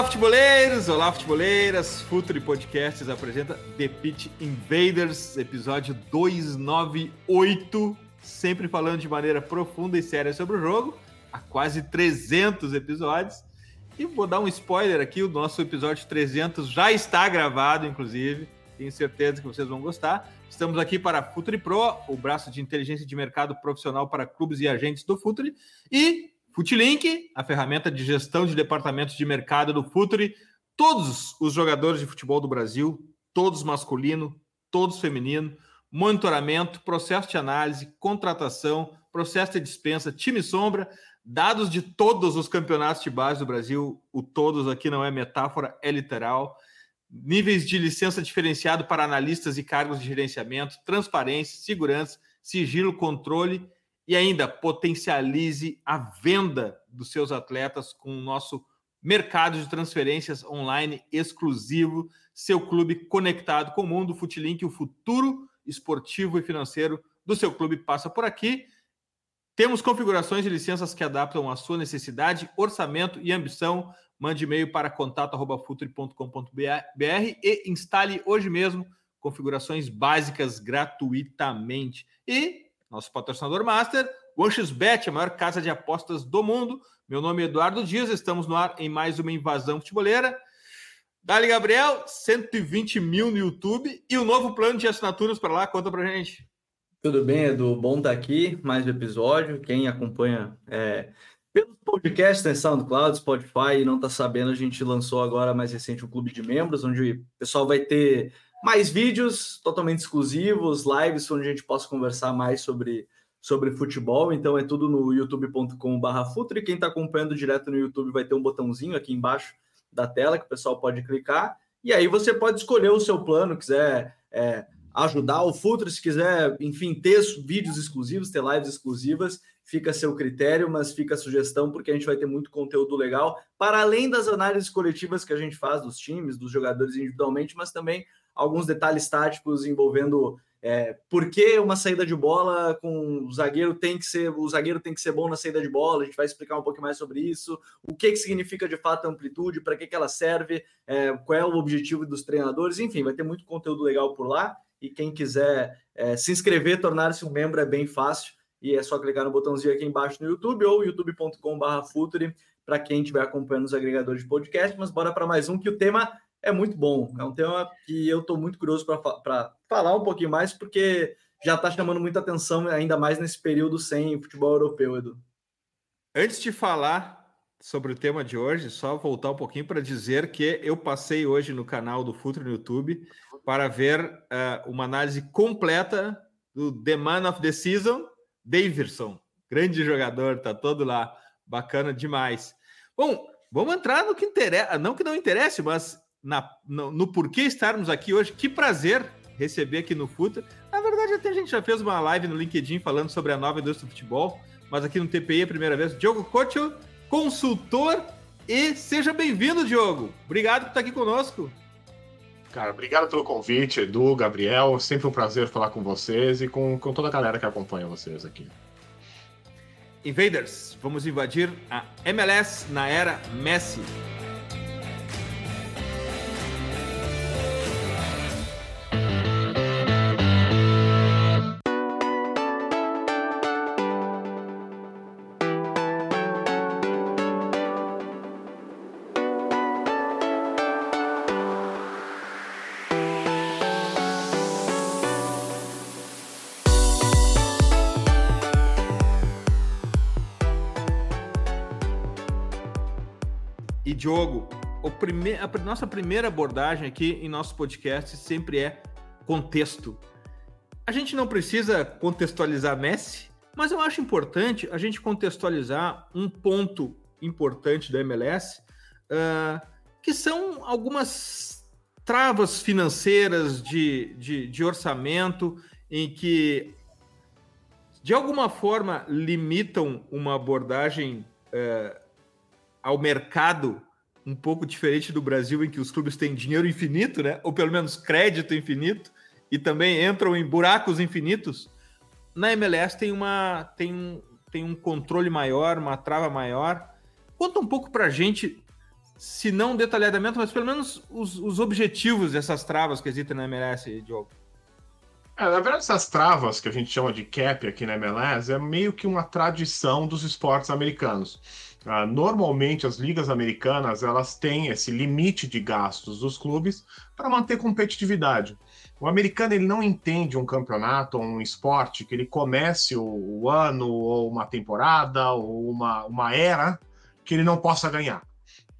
Olá, futeboleiros! Olá, futeboleiras! Futuri Podcasts apresenta The Pitch Invaders, episódio 298, sempre falando de maneira profunda e séria sobre o jogo, há quase 300 episódios. E vou dar um spoiler aqui, o nosso episódio 300 já está gravado, inclusive, tenho certeza que vocês vão gostar. Estamos aqui para Futuri Pro, o braço de inteligência de mercado profissional para clubes e agentes do Futuri, e Futilink, a ferramenta de gestão de departamentos de mercado do Futuri. Todos os jogadores de futebol do Brasil, todos masculino, todos feminino, monitoramento, processo de análise, contratação, processo de dispensa, time sombra, dados de todos os campeonatos de base do Brasil. O todos aqui não é metáfora, é literal. Níveis de licença diferenciado para analistas e cargos de gerenciamento, transparência, segurança, sigilo, controle e ainda potencialize a venda dos seus atletas com o nosso mercado de transferências online exclusivo, seu clube conectado com o mundo, Futilink, o futuro esportivo e financeiro do seu clube passa por aqui. Temos configurações de licenças que adaptam à sua necessidade, orçamento e ambição. Mande e-mail para contato@futuri.com.br e instale hoje mesmo configurações básicas gratuitamente. E nosso patrocinador master, OneXBet, a maior casa de apostas do mundo. Meu nome é Eduardo Dias, estamos no ar em mais uma invasão futeboleira. Dali Gabriel, 120 mil no YouTube e o novo plano de assinaturas para lá, conta pra gente. Tudo bem, Edu? Bom estar tá aqui, mais um episódio. Quem acompanha é, pelo podcast, né, SoundCloud, Spotify e não está sabendo, a gente lançou agora mais recente um clube de membros, onde o pessoal vai ter mais vídeos totalmente exclusivos, lives onde a gente possa conversar mais sobre, sobre futebol. Então é tudo no youtube.com.br Futre. Quem está acompanhando direto no YouTube vai ter um botãozinho aqui embaixo da tela que o pessoal pode clicar. E aí você pode escolher o seu plano, quiser é, ajudar o Futre, se quiser, enfim, ter vídeos exclusivos, ter lives exclusivas, fica a seu critério, mas fica a sugestão, porque a gente vai ter muito conteúdo legal, para além das análises coletivas que a gente faz dos times, dos jogadores individualmente, mas também alguns detalhes táticos envolvendo é, por que uma saída de bola com o zagueiro tem que ser o zagueiro tem que ser bom na saída de bola. A gente vai explicar um pouco mais sobre isso. O que, que significa de fato a amplitude, para que, que ela serve, é, qual é o objetivo dos treinadores. Enfim, vai ter muito conteúdo legal por lá. E quem quiser é, se inscrever, tornar-se um membro é bem fácil. E é só clicar no botãozinho aqui embaixo no YouTube ou youtube.com/futuri para quem estiver acompanhando os agregadores de podcast. Mas bora para mais um que o tema é muito bom. É um tema que eu estou muito curioso para falar um pouquinho mais, porque já está chamando muita atenção, ainda mais nesse período sem futebol europeu, Edu. Antes de falar sobre o tema de hoje, só voltar um pouquinho para dizer que eu passei hoje no canal do Futuro no YouTube para ver uh, uma análise completa do The Man of the Season, Davidson. Grande jogador, tá todo lá. Bacana demais. Bom, vamos entrar no que interessa, não que não interesse, mas na, no, no, porquê estarmos aqui hoje. Que prazer receber aqui no Futa. Na verdade, até a gente já fez uma live no LinkedIn falando sobre a nova indústria do futebol, mas aqui no TPI é a primeira vez. Diogo Cocho, consultor, e seja bem-vindo, Diogo. Obrigado por estar aqui conosco. Cara, obrigado pelo convite, Edu, Gabriel. Sempre um prazer falar com vocês e com, com toda a galera que acompanha vocês aqui. Invaders, vamos invadir a MLS na era Messi. Prime... a nossa primeira abordagem aqui em nosso podcast sempre é contexto. A gente não precisa contextualizar Messi, Mas eu acho importante a gente contextualizar um ponto importante da MLS, uh, que são algumas travas financeiras de, de, de orçamento em que, de alguma forma, limitam uma abordagem uh, ao mercado um pouco diferente do Brasil, em que os clubes têm dinheiro infinito, né? ou pelo menos crédito infinito, e também entram em buracos infinitos. Na MLS tem, uma, tem, um, tem um controle maior, uma trava maior. Conta um pouco para a gente, se não detalhadamente, mas pelo menos os, os objetivos dessas travas que existem na MLS, Diogo. É, na verdade, essas travas que a gente chama de cap aqui na MLS é meio que uma tradição dos esportes americanos. Uh, normalmente, as ligas americanas elas têm esse limite de gastos dos clubes para manter competitividade. O americano ele não entende um campeonato ou um esporte que ele comece o, o ano ou uma temporada ou uma, uma era que ele não possa ganhar,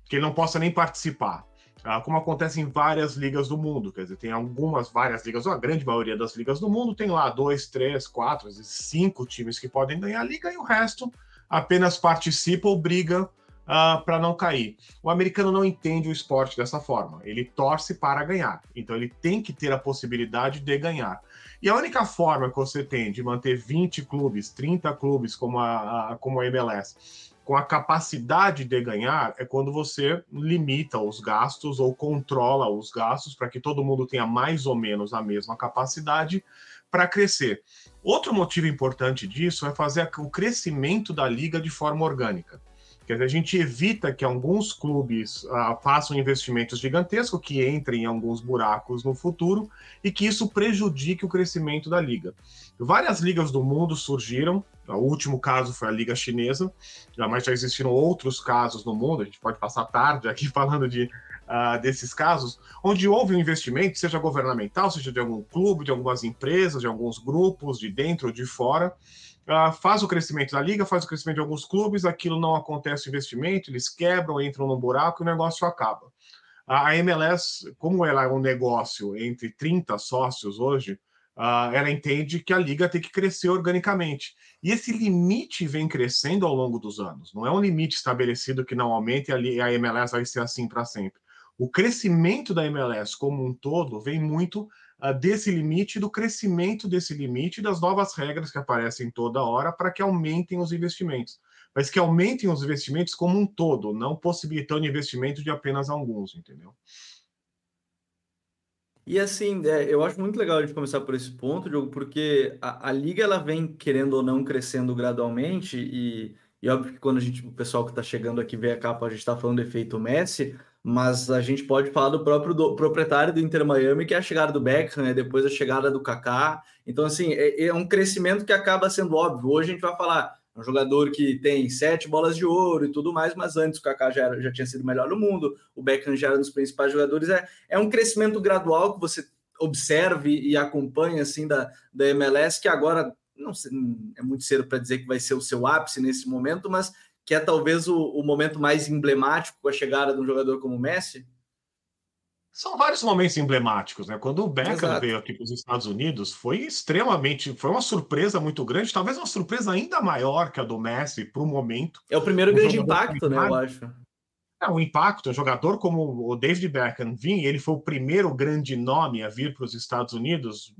que ele não possa nem participar. Ah, como acontece em várias ligas do mundo. Quer dizer, tem algumas, várias ligas, ou a grande maioria das ligas do mundo tem lá dois, três, quatro, cinco times que podem ganhar a liga e o resto apenas participa ou briga uh, ah, para não cair. O americano não entende o esporte dessa forma. Ele torce para ganhar. Então ele tem que ter a possibilidade de ganhar. E a única forma que você tem de manter 20 clubes, 30 clubes como a, a como a MLS com a capacidade de ganhar é quando você limita os gastos ou controla os gastos para que todo mundo tenha mais ou menos a mesma capacidade para crescer. Outro motivo importante disso é fazer o crescimento da liga de forma orgânica. Quer dizer, a gente evita que alguns clubes uh, façam investimentos gigantescos, que entrem em alguns buracos no futuro e que isso prejudique o crescimento da liga. Várias ligas do mundo surgiram, o último caso foi a Liga Chinesa, mas já existiram outros casos no mundo, a gente pode passar tarde aqui falando de, uh, desses casos, onde houve um investimento, seja governamental, seja de algum clube, de algumas empresas, de alguns grupos, de dentro ou de fora, uh, faz o crescimento da liga, faz o crescimento de alguns clubes, aquilo não acontece o investimento, eles quebram, entram no buraco e o negócio acaba. A MLS, como ela é um negócio entre 30 sócios hoje, uh, ela entende que a liga tem que crescer organicamente. E esse limite vem crescendo ao longo dos anos. Não é um limite estabelecido que não aumente e a MLS vai ser assim para sempre. O crescimento da MLS como um todo vem muito uh, desse limite, do crescimento desse limite, das novas regras que aparecem toda hora para que aumentem os investimentos. Mas que aumentem os investimentos como um todo, não possibilitando investimento de apenas alguns, entendeu? E assim, é, eu acho muito legal a gente começar por esse ponto, Diogo, porque a, a liga ela vem querendo ou não crescendo gradualmente, e, e óbvio que quando a gente, o pessoal que está chegando aqui vê a capa, a gente está falando do efeito Messi, mas a gente pode falar do próprio do, proprietário do Inter Miami, que é a chegada do Beckham, né? depois a chegada do Kaká. Então, assim, é, é, um crescimento que acaba sendo óbvio. Hoje a gente vai falar um jogador que tem sete bolas de ouro e tudo mais, mas antes o Kaká já, era, já tinha sido o melhor no mundo, o Beckham já era um dos principais jogadores. É, é um crescimento gradual que você observe e acompanha assim da, da MLS, que agora não sei, é muito cedo para dizer que vai ser o seu ápice nesse momento, mas que é talvez o, o momento mais emblemático com a chegada de um jogador como o Messi? São vários momentos emblemáticos, né? Quando o Beckham Exato. veio aqui para os Estados Unidos, foi extremamente, foi uma surpresa muito grande, talvez uma surpresa ainda maior que a do Messi para o momento. É o primeiro um grande impacto, né? Eu acho. É, um impacto, um jogador como o David Beckham vinha, ele foi o primeiro grande nome a vir para os Estados Unidos,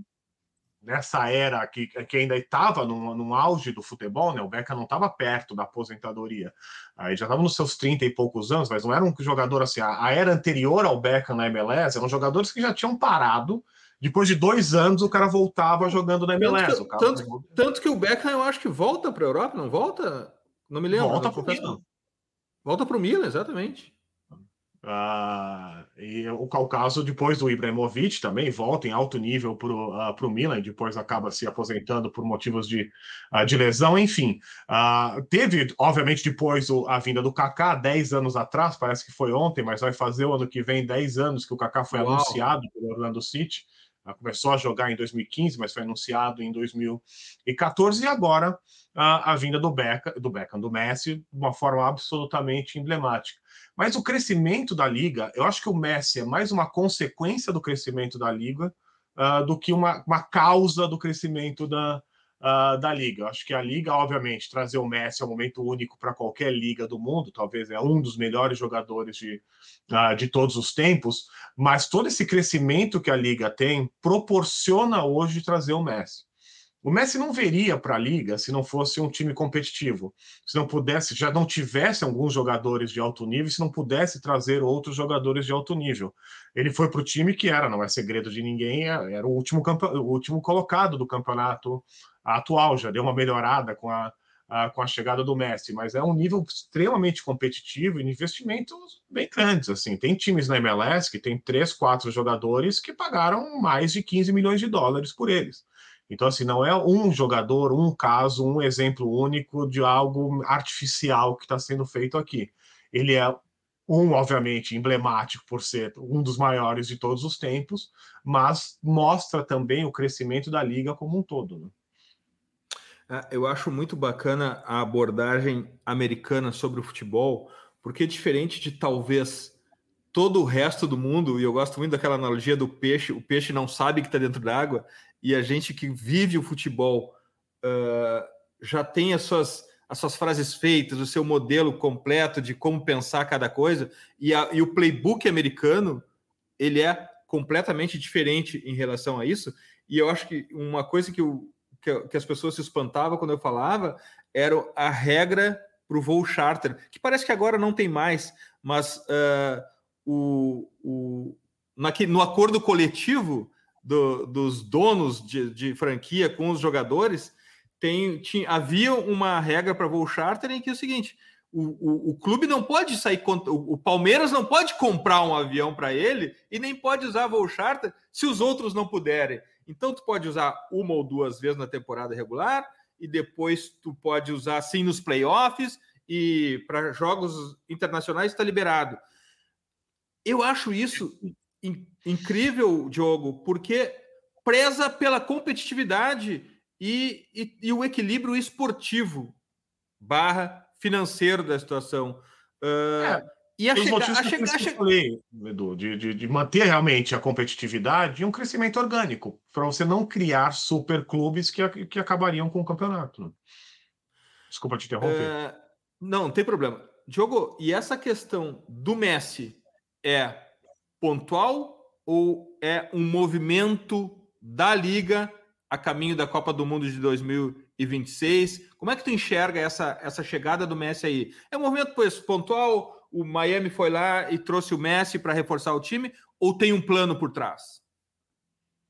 nessa era que, que ainda estava no, no auge do futebol, né? O Beckham não estava perto da aposentadoria. Aí já estava nos seus 30 e poucos anos, mas não era um jogador assim. A, a, era anterior ao Beckham na MLS eram jogadores que já tinham parado. Depois de dois anos, o cara voltava jogando na MLS. Tanto que, tanto, tanto que o Beckham, eu acho que volta para a Europa, não volta? Não me lembro. Volta para o Milan. Volta para o Milan, exatamente. Uh, e o, o caso depois do Ibrahimovic também volta em alto nível para o uh, Milan, depois acaba se aposentando por motivos de, uh, de lesão, enfim. Teve, obviamente, depois o, a vinda do Kaká, 10 anos atrás, parece que foi ontem, mas vai fazer o ano que vem 10 anos que o Kaká foi Uau. anunciado pelo Orlando City. Começou a jogar em 2015, mas foi anunciado em 2014, e agora a vinda do Beckham, do Beckham, do Messi, de uma forma absolutamente emblemática. Mas o crescimento da liga, eu acho que o Messi é mais uma consequência do crescimento da liga uh, do que uma, uma causa do crescimento da, uh, da liga. Acho que a liga, obviamente, trazer o Messi é um momento único para qualquer liga do mundo, talvez é um dos melhores jogadores de, uh, de todos os tempos, mas todo esse crescimento que a liga tem proporciona hoje trazer o Messi. O Messi não veria para a liga se não fosse um time competitivo, se não pudesse, já não tivesse alguns jogadores de alto nível, se não pudesse trazer outros jogadores de alto nível. Ele foi para o time que era, não é segredo de ninguém, é, era o último, o último colocado do campeonato atual, já deu uma melhorada com a, a, com a chegada do Messi, mas é um nível extremamente competitivo e investimentos bem grandes. Assim, tem times na MLS que tem três, quatro jogadores que pagaram mais de 15 milhões de dólares por eles. Então, assim, não é um jogador, um caso, um exemplo único de algo artificial que está sendo feito aqui. Ele é um, obviamente, emblemático por ser um dos maiores de todos os tempos, mas mostra também o crescimento da liga como um todo. Né? É, eu acho muito bacana a abordagem americana sobre o futebol, porque diferente de talvez todo o resto do mundo, e eu gosto muito daquela analogia do peixe, o peixe não sabe que está dentro d'água, e a gente que vive o futebol uh, já tem as suas, as suas frases feitas, o seu modelo completo de como pensar cada coisa, e, a, e o playbook americano ele é completamente diferente em relação a isso. E eu acho que uma coisa que, eu, que, que as pessoas se espantavam quando eu falava era a regra para o voo charter, que parece que agora não tem mais, mas uh, o, o, no acordo coletivo do, dos donos de, de, franquia com os jogadores, tem, tinha, havia uma regra para voo charter em que é o seguinte: o, o, o clube não pode sair, o, Palmeiras não pode comprar um avião para ele e nem pode usar voo charter se os outros não puderem. Então, tu pode usar uma ou duas vezes na temporada regular e depois tu pode usar assim nos playoffs e para jogos internacionais está liberado. Eu acho isso in, incrível, Diogo, porque preza pela competitividade e, e, e, o equilíbrio esportivo barra financeiro da situação. Uh, é, e a, chega, a, chega, a chega... falei, Edu, de, de, de, manter realmente a competitividade e um crescimento orgânico, para você não criar super clubes que, que acabariam com o campeonato. Desculpa te interromper. Uh, não, não tem problema. Diogo, e essa questão do Messi é pontual ou é um movimento da liga a caminho da Copa do Mundo de 2026? Como é que tu enxerga essa, essa chegada do Messi aí? É um movimento pois, pontual? O Miami foi lá e trouxe o Messi para reforçar o time? Ou tem um plano por trás?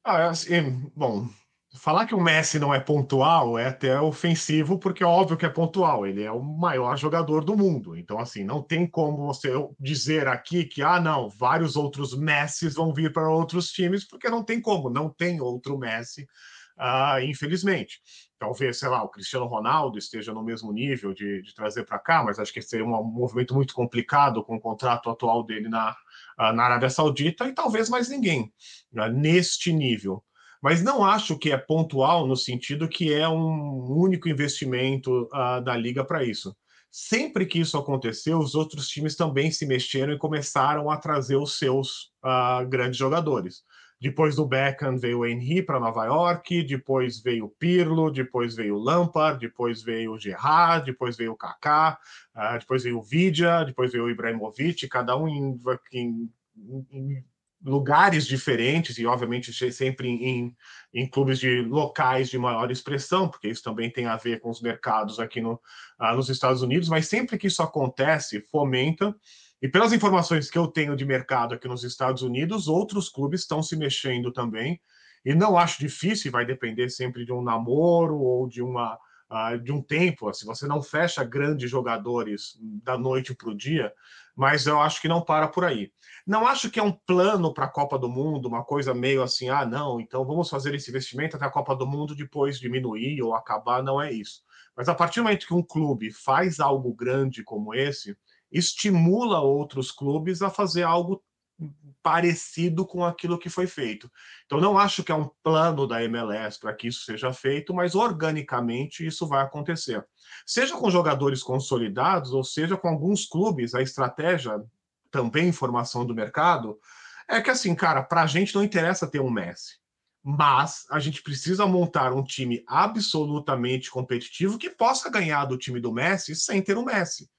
Ah, assim, bom, Falar que o Messi não é pontual é até ofensivo, porque é óbvio que é pontual. Ele é o maior jogador do mundo. Então, assim, não tem como você dizer aqui que, ah, não, vários outros Messis vão vir para outros times, porque não tem como, não tem outro Messi, uh, infelizmente. Talvez, sei lá, o Cristiano Ronaldo esteja no mesmo nível de, de trazer para cá, mas acho que seria um movimento muito complicado com o contrato atual dele na, uh, na Arábia Saudita e talvez mais ninguém uh, neste nível mas não acho que é pontual no sentido que é um único investimento uh, da liga para isso. Sempre que isso aconteceu, os outros times também se mexeram e começaram a trazer os seus uh, grandes jogadores. Depois do Beckham veio o Henry para Nova York, depois veio o Pirlo, depois veio o Lampard, depois veio o Gerrard, depois veio o Kaká, uh, depois veio o Vidia, depois veio o Ibrahimovic, cada um em, em, em lugares diferentes e, obviamente, sempre em, em, clubes de locais de maior expressão, porque isso também tem a ver com os mercados aqui no, ah, nos Estados Unidos, mas sempre que isso acontece, fomenta. E pelas informações que eu tenho de mercado aqui nos Estados Unidos, outros clubes estão se mexendo também. E não acho difícil, vai depender sempre de um namoro ou de uma uh, de um tempo. Assim, você não fecha grandes jogadores da noite para o dia, mas eu acho que não para por aí. Não acho que é um plano para a Copa do Mundo, uma coisa meio assim, ah, não, então vamos fazer esse investimento até a Copa do Mundo, depois diminuir ou acabar, não é isso. Mas a partir do momento que um clube faz algo grande como esse, estimula outros clubes a fazer algo parecido com aquilo que foi feito. Então, não acho que é um plano da MLS para que isso seja feito, mas organicamente isso vai acontecer. Seja com jogadores consolidados, ou seja com alguns clubes, a estratégia, também informação do mercado, é que assim, cara, para a gente não interessa ter um Messi. mas a gente precisa montar um time absolutamente competitivo que possa ganhar do time do Messi sem ter o Messi.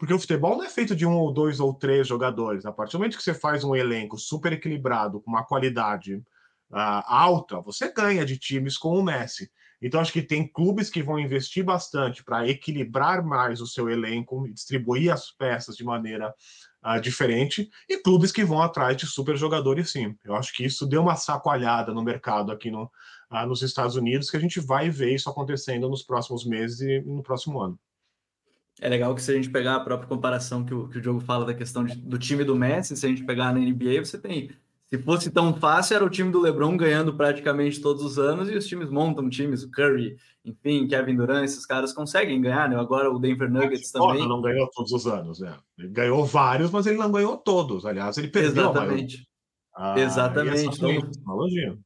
Porque o futebol não é feito de um ou dois ou três jogadores. A partir do momento que você faz um elenco super equilibrado, com uma qualidade uh, alta, você ganha de times com o Messi. Então, acho que tem clubes que vão investir bastante para equilibrar mais o seu elenco e distribuir as peças de maneira uh, diferente, e clubes que vão atrás de super jogadores, sim. Eu acho que isso deu uma sacoalhada no mercado aqui no, uh, nos Estados Unidos, que a gente vai ver isso acontecendo nos próximos meses e no próximo ano. É legal que se a gente pegar a própria comparação que o, que o Diogo fala da questão de, do time do Messi, se a gente pegar na NBA, você tem. Se fosse tão fácil, era o time do LeBron ganhando praticamente todos os anos e os times montam times, o Curry, enfim, Kevin Durant, esses caras conseguem ganhar, né? Agora o Denver Nuggets mas, também. Não ganhou todos os anos, né? Ele ganhou vários, mas ele não ganhou todos. Aliás, ele perdeu. Exatamente. Ah, Exatamente. Então,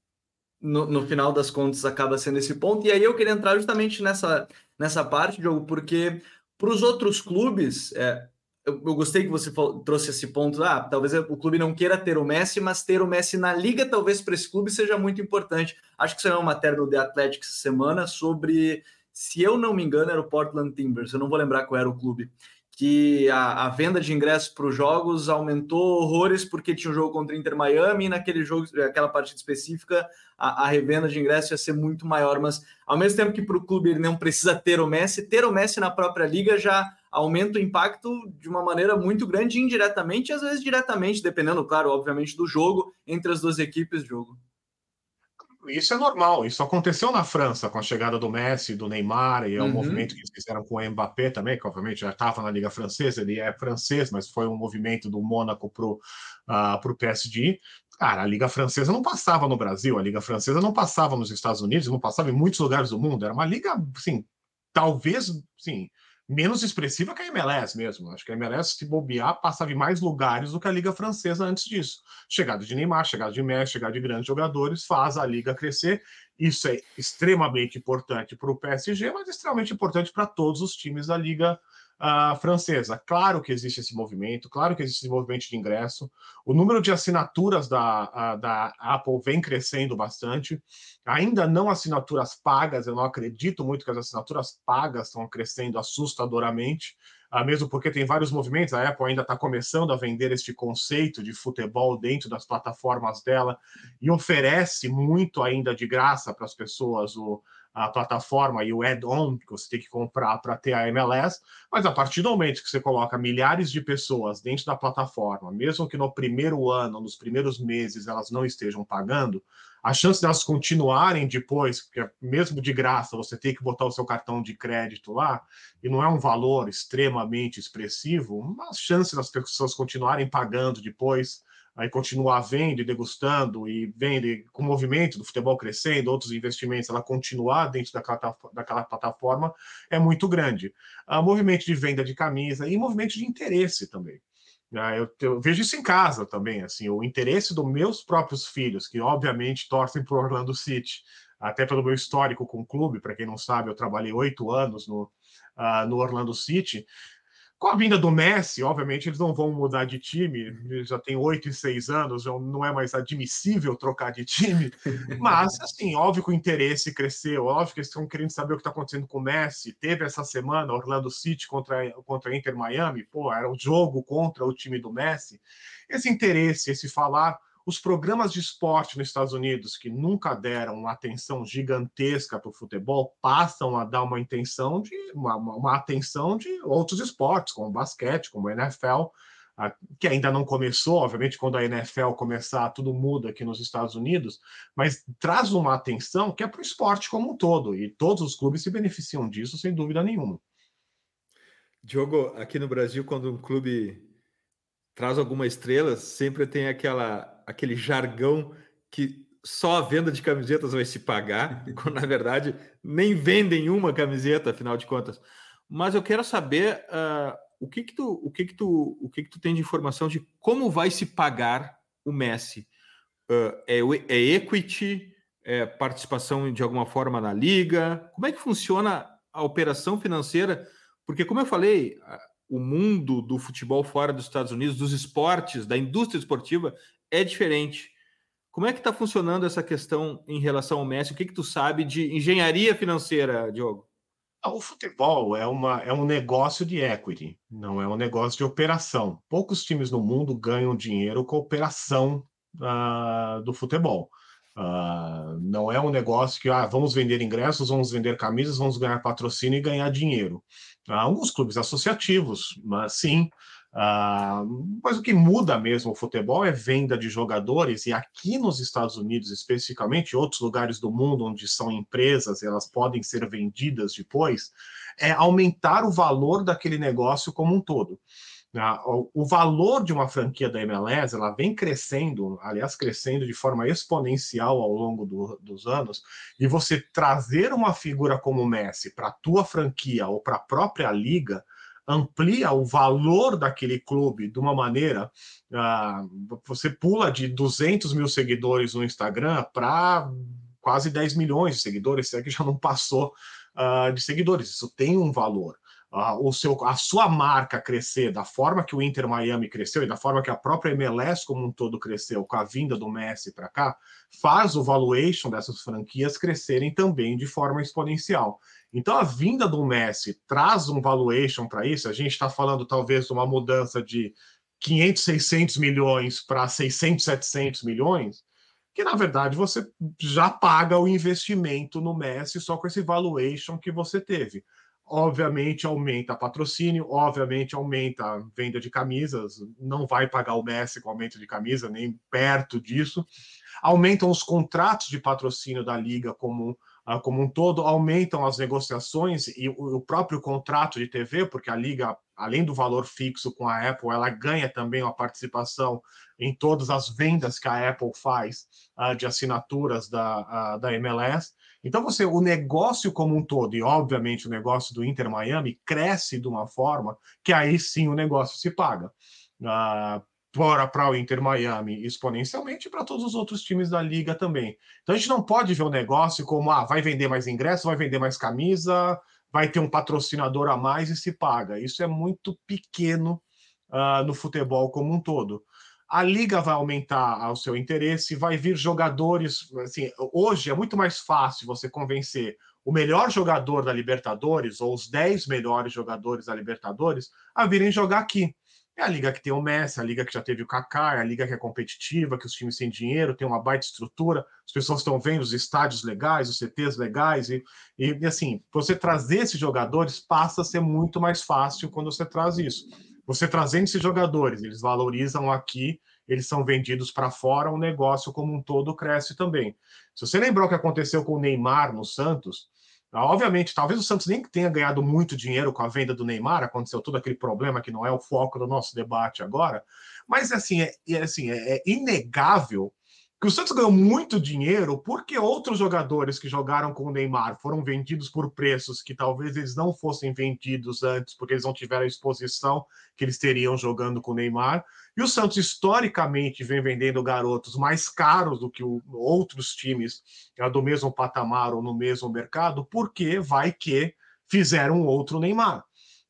no, no final das contas, acaba sendo esse ponto. E aí eu queria entrar justamente nessa, nessa parte, Diogo, porque para os outros clubes, é, eu, eu, gostei que você falou, trouxe esse ponto. Ah, talvez o clube não queira ter o Messi, mas ter o Messi na liga, talvez para esse clube seja muito importante. Acho que isso é uma matéria do The Athletic essa semana sobre, se eu não me engano, era o Portland Timbers. Eu não vou lembrar qual era o clube que a, a venda de ingressos para os jogos aumentou horrores porque tinha um jogo contra o Inter Miami e naquele jogo, aquela partida específica, a, a revenda de ingressos ia ser muito maior. Mas ao mesmo tempo que para o clube ele não precisa ter o Messi, ter o Messi na própria liga já aumenta o impacto de uma maneira muito grande, indiretamente e às vezes diretamente, dependendo, claro, obviamente, do jogo entre as duas equipes de jogo. Isso é normal, isso aconteceu na França com a chegada do Messi, do Neymar, e é um uhum. movimento que eles fizeram com o Mbappé também, que obviamente já estava na Liga Francesa, ele é francês, mas foi um movimento do Mônaco para o uh, PSG. Cara, a Liga Francesa não passava no Brasil, a Liga Francesa não passava nos Estados Unidos, não passava em muitos lugares do mundo, era uma liga, assim, talvez, sim, menos expressiva que a MLS mesmo. Acho que a MLS, se bobear, passava em mais lugares do que a Liga Francesa antes disso. Chegada de Neymar, chegada de Messi, chegada de grandes jogadores, faz a Liga crescer. Isso é extremamente importante para o PSG, mas extremamente importante para todos os times da Liga uh, francesa. Claro que existe esse movimento, claro que existe esse movimento de ingresso. O número de assinaturas da, uh, da Apple vem crescendo bastante. Ainda não assinaturas pagas, eu não acredito muito que as assinaturas pagas estão crescendo assustadoramente. Uh, mesmo porque tem vários movimentos, a Apple ainda está começando a vender este conceito de futebol dentro das plataformas dela e oferece muito ainda de graça para as pessoas o, a plataforma e o add-on que você tem que comprar para ter a MLS, mas a partir do momento que você coloca milhares de pessoas dentro da plataforma, mesmo que no primeiro ano, nos primeiros meses, elas não estejam pagando, a chance delas continuarem depois, porque mesmo de graça você tem que botar o seu cartão de crédito lá, e não é um valor extremamente expressivo, a chance das pessoas continuarem pagando depois aí continuar vendo e degustando e vendo e com o movimento do futebol crescendo, outros investimentos, ela continuar dentro daquela, daquela plataforma é muito grande. Uh, movimento de venda de camisa e movimento de interesse também. Uh, eu, eu, vejo isso em casa também, assim, o interesse dos meus próprios filhos, que obviamente torcem para o Orlando City, até pelo meu histórico com o clube, para quem não sabe, eu trabalhei oito anos no, uh, no Orlando City, com a vinda do Messi, obviamente, eles não vão mudar de time, já tem oito e seis anos, não é mais admissível trocar de time, mas, assim, óbvio que o interesse cresceu, óbvio que eles estão querendo saber o que está acontecendo com o Messi. Teve essa semana Orlando City contra, contra Inter Miami, pô, era o jogo contra o time do Messi. Esse interesse, esse falar os programas de esporte nos Estados Unidos, que nunca deram uma atenção gigantesca para o futebol, passam a dar uma intenção de uma, uma, atenção de outros esportes, como basquete, como NFL, que ainda não começou, obviamente, quando a NFL começar, tudo muda aqui nos Estados Unidos, mas traz uma atenção que é para o esporte como um todo, e todos os clubes se beneficiam disso, sem dúvida nenhuma. Diogo, aqui no Brasil, quando um clube traz alguma estrela, sempre tem aquela aquele jargão que só a venda de camisetas vai se pagar, quando na verdade nem vendem uma camiseta, afinal de contas. Mas eu quero saber uh, o que que tu, o que que tu, o que que tu tem de informação de como vai se pagar o Messi? Uh, é, é equity? É participação de alguma forma na liga? Como é que funciona a operação financeira? Porque como eu falei, o mundo do futebol fora dos Estados Unidos, dos esportes, da indústria esportiva, é diferente. Como é que está funcionando essa questão em relação ao Messi? O que, que tu sabe de engenharia financeira, Diogo? Ah, o futebol é, uma, é um negócio de equity, não é um negócio de operação. Poucos times no mundo ganham dinheiro com a operação uh, do futebol. Uh, não é um negócio que ah, vamos vender ingressos, vamos vender camisas, vamos ganhar patrocínio e ganhar dinheiro. Há alguns clubes associativos, mas sim. Uh, mas o que muda mesmo o futebol é venda de jogadores, e aqui nos Estados Unidos, especificamente, outros lugares do mundo onde são empresas, elas podem ser vendidas depois, é aumentar o valor daquele negócio como um todo. Né? O valor de uma franquia da MLS ela vem crescendo, aliás, crescendo de forma exponencial ao longo do, dos anos, e você trazer uma figura como o Messi para a tua franquia ou para a própria liga amplia o valor daquele clube de uma maneira. Uh, você pula de 200 mil seguidores no Instagram para quase 10 milhões de seguidores, se é que já não passou uh, de seguidores. Isso tem um valor o seu, a sua marca crescer da forma que o Inter Miami cresceu e da forma que a própria MLS como um todo cresceu com a vinda do Messi para cá, faz o valuation dessas franquias crescerem também de forma exponencial. Então a vinda do Messi traz um valuation para isso. A gente está falando talvez de uma mudança de 500, 600 milhões para 600, 700 milhões, que na verdade você já paga o investimento no Messi só com esse valuation que você teve obviamente aumenta patrocínio, obviamente aumenta a venda de camisas, não vai pagar o Messi com aumento de camisa, nem perto disso. Aumentam os contratos de patrocínio da liga como, uh, como um todo, aumentam as negociações e o, próprio contrato de TV, porque a liga, além do valor fixo com a Apple, ela ganha também uma participação em todas as vendas que a Apple faz uh, de assinaturas da, uh, da MLS. Então, você, o negócio como um todo, e obviamente o negócio do Inter Miami, cresce de uma forma que aí sim o negócio se paga. Uh, para o Inter Miami exponencialmente e para todos os outros times da liga também. Então a gente não pode ver o negócio como ah, vai vender mais ingresso, vai vender mais camisa, vai ter um patrocinador a mais e se paga. Isso é muito pequeno uh, no futebol como um todo a liga vai aumentar o seu interesse, vai vir jogadores. Assim, hoje é muito mais fácil você convencer o melhor jogador da Libertadores ou os 10 melhores jogadores da Libertadores a virem jogar aqui. É a liga que tem o Messi, a liga que já teve o Kaká, é a liga que é competitiva, que os times têm dinheiro, tem uma baita estrutura, as pessoas estão vendo os estádios legais, os CTs legais, e, e assim, você trazer esses jogadores passa a ser muito mais fácil quando você traz isso. Você trazendo esses jogadores, eles valorizam aqui, eles são vendidos para fora, o negócio como um todo cresce também. Se você lembrar o que aconteceu com o Neymar no Santos, obviamente, talvez o Santos nem tenha ganhado muito dinheiro com a venda do Neymar, aconteceu todo aquele problema que não é o foco do nosso debate agora, mas assim, é, é assim, é, é inegável que o Santos ganhou muito dinheiro porque outros jogadores que jogaram com o Neymar foram vendidos por preços que talvez eles não fossem vendidos antes, porque eles não tiveram a exposição que eles teriam jogando com o Neymar. E o Santos, historicamente, vem vendendo garotos mais caros do que outros times é, do mesmo patamar ou no mesmo mercado, porque vai que fizeram outro Neymar.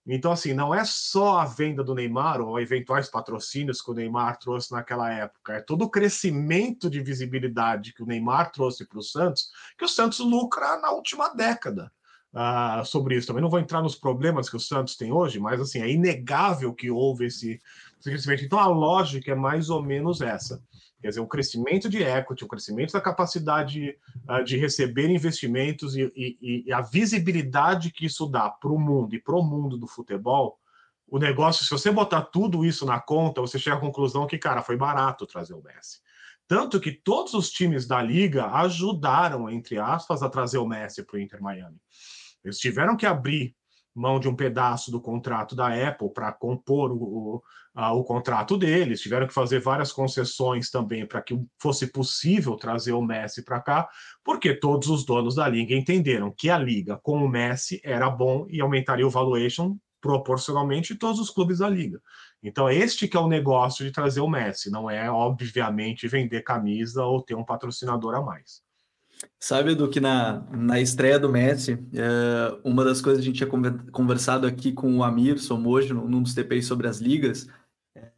Então, assim, não é só a venda do Neymar ou eventuais patrocínios que o Neymar trouxe naquela época, é todo o crescimento de visibilidade que o Neymar trouxe para o Santos, que o Santos lucra na última década. Uh, sobre isso. Também não vou entrar nos problemas que o Santos tem hoje, mas assim, é inegável que houve esse, esse crescimento. Então a lógica é mais ou menos essa. Quer dizer, o crescimento de equity, o crescimento da capacidade uh, de receber investimentos e, e, e, a visibilidade que isso dá para o mundo e para o mundo do futebol, o negócio, se você botar tudo isso na conta, você chega à conclusão que, cara, foi barato trazer o Messi. Tanto que todos os times da liga ajudaram, entre aspas, a trazer o Messi para o Inter Miami. Eles tiveram que abrir mão de um pedaço do contrato da Apple para compor o, o, contrato deles, tiveram que fazer várias concessões também para que fosse possível trazer o Messi para cá, porque todos os donos da liga entenderam que a liga com o Messi era bom e aumentaria o valuation proporcionalmente de todos os clubes da liga. Então, este que é o negócio de trazer o Messi, não é, obviamente, vender camisa ou ter um patrocinador a mais. Sabe, do que na, na estreia do Messi, é, uma das coisas que a gente tinha conversado aqui com o Amir Somoji, num dos TPs sobre as ligas,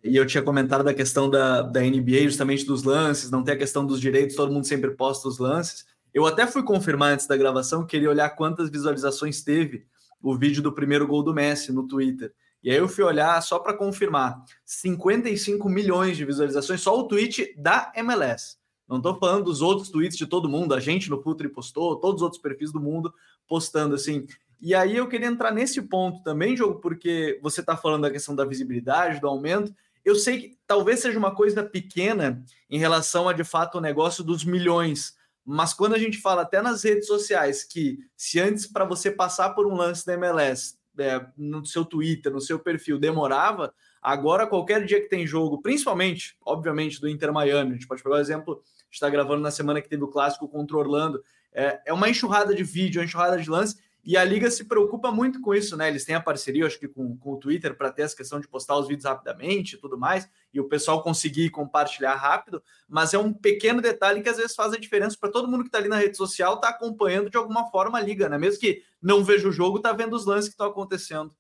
e eu tinha comentado da questão da, da NBA, justamente dos lances, não tem a questão dos direitos, todo mundo sempre posta os lances. Eu até fui confirmar antes da gravação, queria olhar quantas visualizações teve o vídeo do primeiro gol do Messi no Twitter. E aí eu fui olhar só para confirmar: 55 milhões de visualizações, só o tweet da MLS. Não estou falando dos outros tweets de todo mundo, a gente no Futre postou, todos os outros perfis do mundo postando assim. E aí eu queria entrar nesse ponto também, jogo, porque você está falando da questão da visibilidade, do aumento. Eu sei que talvez seja uma coisa pequena em relação a de fato o negócio dos milhões, mas quando a gente fala até nas redes sociais que se antes para você passar por um lance da MLS é, no seu Twitter, no seu perfil demorava, agora qualquer dia que tem jogo, principalmente, obviamente, do Inter Miami, a gente pode pegar o exemplo está gravando na semana que teve o clássico contra o Orlando. É, é uma enxurrada de vídeo, uma enxurrada de lance, e a Liga se preocupa muito com isso, né? Eles têm a parceria, acho que com, com o Twitter, para ter essa questão de postar os vídeos rapidamente e tudo mais, e o pessoal conseguir compartilhar rápido, mas é um pequeno detalhe que às vezes faz a diferença para todo mundo que está ali na rede social, tá acompanhando de alguma forma a Liga, né? Mesmo que não veja o jogo, tá vendo os lances que estão acontecendo.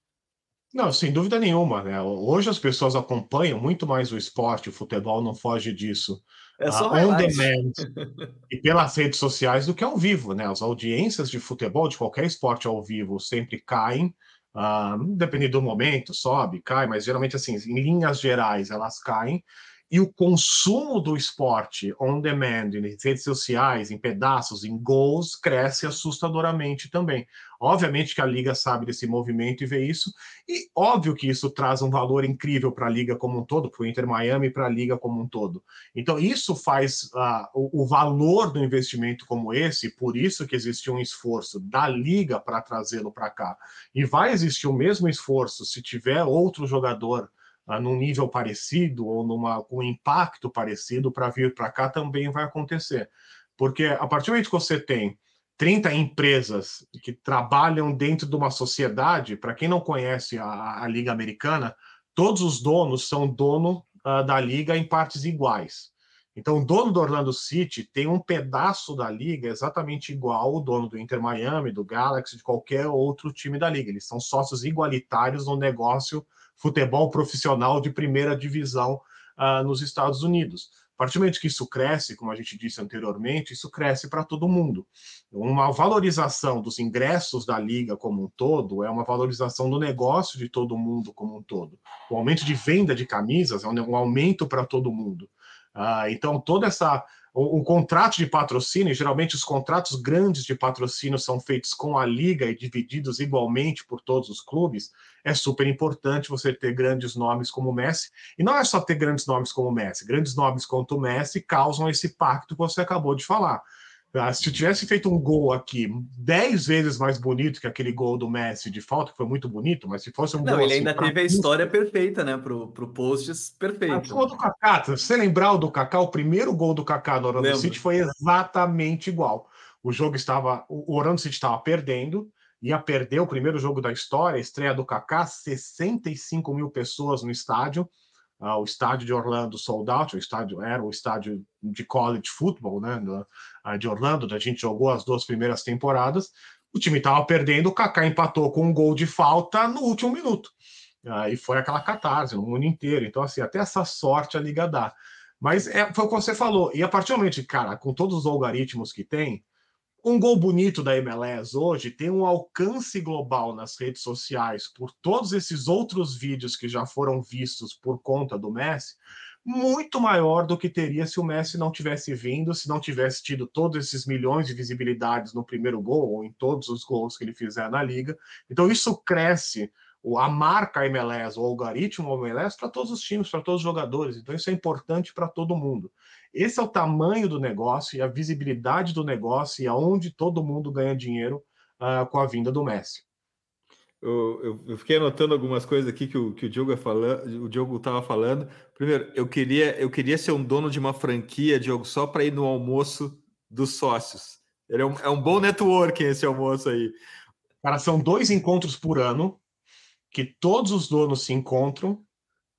Não, sem dúvida nenhuma, né? Hoje as pessoas acompanham muito mais o esporte, o futebol não foge disso. É só uh, on demand e pelas redes sociais do que ao vivo, né? As audiências de futebol, de qualquer esporte ao vivo, sempre caem. Uh, dependendo do momento, sobe, cai, mas geralmente assim, em linhas gerais, elas caem e o consumo do esporte on demand, em redes sociais, em pedaços, em gols, cresce assustadoramente também. Obviamente que a liga sabe desse movimento e vê isso, e óbvio que isso traz um valor incrível para a liga como um todo, para o Inter Miami e para a liga como um todo. Então, isso faz uh, o, o, valor do investimento como esse, por isso que existe um esforço da liga para trazê-lo para cá. E vai existir o mesmo esforço se tiver outro jogador uh, num nível parecido ou numa, com um impacto parecido para vir para cá também vai acontecer. Porque a partir do momento que você tem 30 empresas que trabalham dentro de uma sociedade, para quem não conhece a, a, Liga Americana, todos os donos são dono uh, da liga em partes iguais. Então, o dono do Orlando City tem um pedaço da liga exatamente igual ao dono do Inter Miami, do Galaxy, de qualquer outro time da liga. Eles são sócios igualitários no negócio futebol profissional de primeira divisão uh, nos Estados Unidos. A partir do momento que isso cresce, como a gente disse anteriormente, isso cresce para todo mundo. Uma valorização dos ingressos da liga como um todo é uma valorização do negócio de todo mundo como um todo. O aumento de venda de camisas é um aumento para todo mundo. Uh, então, toda essa o, contrato de patrocínio, geralmente os contratos grandes de patrocínio são feitos com a liga e divididos igualmente por todos os clubes, é super importante você ter grandes nomes como o Messi. E não é só ter grandes nomes como o Messi, grandes nomes como o Messi causam esse pacto que você acabou de falar. Ah, se tivesse feito um gol aqui dez vezes mais bonito que aquele gol do Messi de falta, que foi muito bonito, mas se fosse um Não, gol. ele assim, ainda teve a história perfeita, né? Pro, pro posts perfeito. O gol do Kaká, se você lembrar o do Kaká, o primeiro gol do Kaká no Orlando. City foi exatamente igual. O jogo estava. O Orlando City estava perdendo, ia perder o primeiro jogo da história, estreia do Kaká, 65 mil pessoas no estádio o estádio de Orlando sold out, o estádio era o estádio de college football, né, uh, de Orlando, a gente jogou as duas primeiras temporadas. O time estava perdendo, o Kaká empatou com um gol de falta no último minuto. Uh, e foi aquela catarse no mundo inteiro. Então, assim, até essa sorte a liga dá. Mas é, foi o que você falou. E a partir do momento, cara, com todos os algoritmos que tem, um gol bonito da MLS hoje tem um alcance global nas redes sociais por todos esses outros vídeos que já foram vistos por conta do Messi, muito maior do que teria se o Messi não tivesse vindo, se não tivesse tido todos esses milhões de visibilidades no primeiro gol ou em todos os gols que ele fizer na liga. Então isso cresce a marca MLS, o algoritmo MLS para todos os times, para todos os jogadores. Então isso é importante para todo mundo. Esse é o tamanho do negócio e a visibilidade do negócio e aonde todo mundo ganha dinheiro uh, com a vinda do Messi. Eu, eu, eu, fiquei anotando algumas coisas aqui que o, que o Diogo é falando, o Diogo estava falando. Primeiro, eu queria, eu queria ser um dono de uma franquia, Diogo, só para ir no almoço dos sócios. Ele é um, é um bom networking esse almoço aí. Cara, são dois encontros por ano que todos os donos se encontram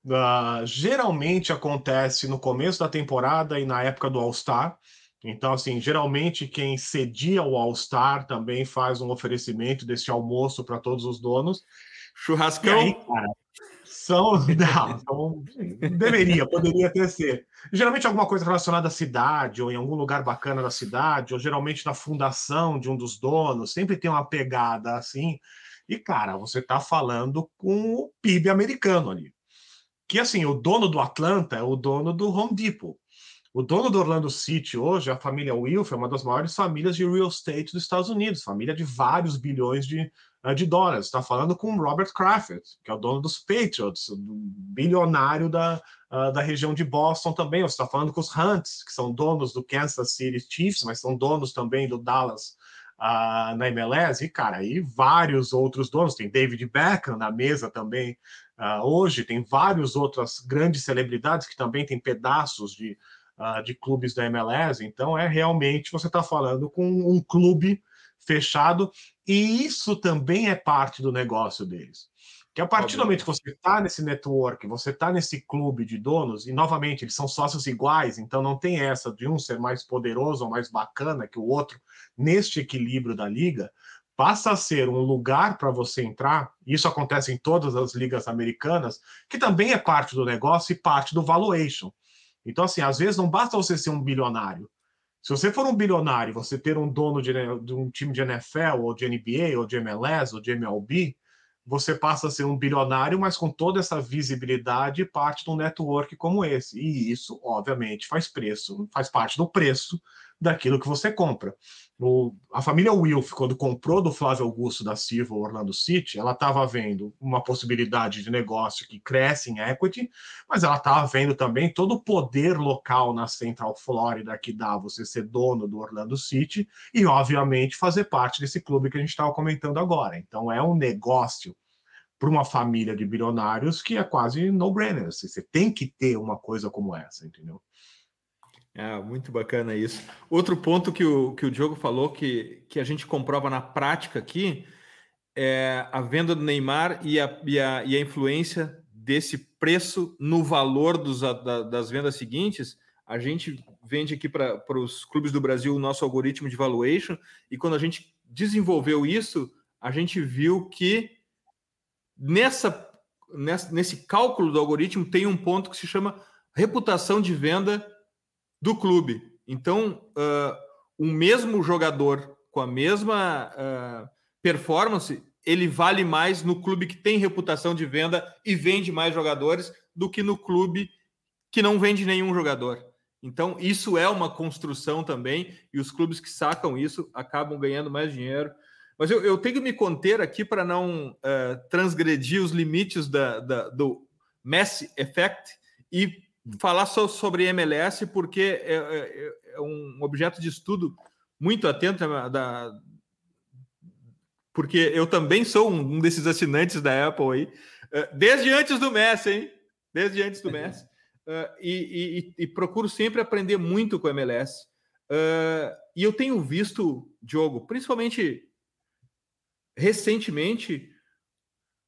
Uh, geralmente acontece no começo da temporada e na época do All-Star. Então, assim, geralmente quem cedia o All-Star também faz um oferecimento desse almoço para todos os donos. Churrascão? Aí, cara, são. Não, são, deveria, poderia ter ser. Geralmente alguma coisa relacionada à cidade, ou em algum lugar bacana da cidade, ou geralmente na fundação de um dos donos, sempre tem uma pegada assim. E, cara, você está falando com o PIB americano ali. Que assim, o dono do Atlanta é o dono do Home Depot. O dono do Orlando City hoje, a família Wilf, é uma das maiores famílias de real estate dos Estados Unidos, família de vários bilhões de, eh, de dólares. Está falando com Robert Kraft, que é o dono dos Patriots, bilionário da, uh, da região de Boston também. Você está falando com os Hunts, que são donos do Kansas City Chiefs, mas são donos também do Dallas uh, na MLS. E, cara, aí vários outros donos. Tem David Beckham na mesa também uh, hoje. Tem várias outras grandes celebridades que também têm pedaços de uh, de clubes da MLS. Então, é realmente você está falando com um clube fechado, e isso também é parte do negócio deles. Que a partir do momento que você está nesse network, você está nesse clube de donos, e novamente, eles são sócios iguais, então não tem essa de um ser mais poderoso ou mais bacana que o outro neste equilíbrio da liga, passa a ser um lugar para você entrar, isso acontece em todas as ligas americanas, que também é parte do negócio e parte do valuation. Então, assim, às vezes não basta você ser um bilionário. Se você for um bilionário, você ter um dono de, de, um time de NFL, ou de NBA, ou de MLS, ou de MLB, você passa a ser um bilionário, mas com toda essa visibilidade parte de um network como esse. E isso, obviamente, faz preço, faz parte do preço daquilo que você compra. O, a família Wilf, quando comprou do Flávio Augusto da Silva o Orlando City, ela estava vendo uma possibilidade de negócio que cresce em equity, mas ela estava vendo também todo o poder local na Central Florida que dá você ser dono do Orlando City e, obviamente, fazer parte desse clube que a gente estava comentando agora. Então, é um negócio para uma família de bilionários que é quase no-brainer. Você tem que ter uma coisa como essa, entendeu? Ah, muito bacana isso. Outro ponto que o, que o Diogo falou que, que a gente comprova na prática aqui é a venda do Neymar e a, e a, e a influência desse preço no valor dos, da, das vendas seguintes. A gente vende aqui para os clubes do Brasil o nosso algoritmo de valuation e quando a gente desenvolveu isso, a gente viu que nessa, nessa nesse cálculo do algoritmo tem um ponto que se chama reputação de venda do clube. Então, uh, um mesmo jogador com a mesma uh, performance, ele vale mais no clube que tem reputação de venda e vende mais jogadores do que no clube que não vende nenhum jogador. Então, isso é uma construção também, e os clubes que sacam isso acabam ganhando mais dinheiro. Mas eu, eu tenho que me conter aqui para não uh, transgredir os limites da, da, do Messi Effect e falar só sobre MLS, porque é, é, é, um objeto de estudo muito atento da, porque eu também sou um desses assinantes da Apple aí, é, desde antes do Messi, hein? Desde antes do Messi. Uh, e, e, e, procuro sempre aprender muito com a MLS. Uh, e eu tenho visto, Diogo, principalmente recentemente,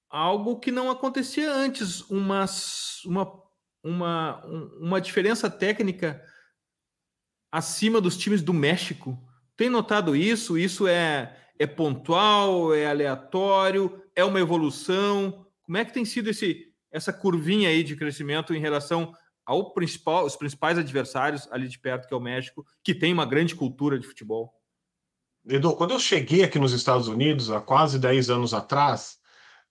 algo que não acontecia antes, uma, uma uma, uma diferença técnica acima dos times do México. Tem notado isso? Isso é, é pontual, é aleatório, é uma evolução? Como é que tem sido esse, essa curvinha aí de crescimento em relação ao principal, os principais adversários ali de perto, que é o México, que tem uma grande cultura de futebol? Edu, quando eu cheguei aqui nos Estados Unidos, há quase 10 anos atrás,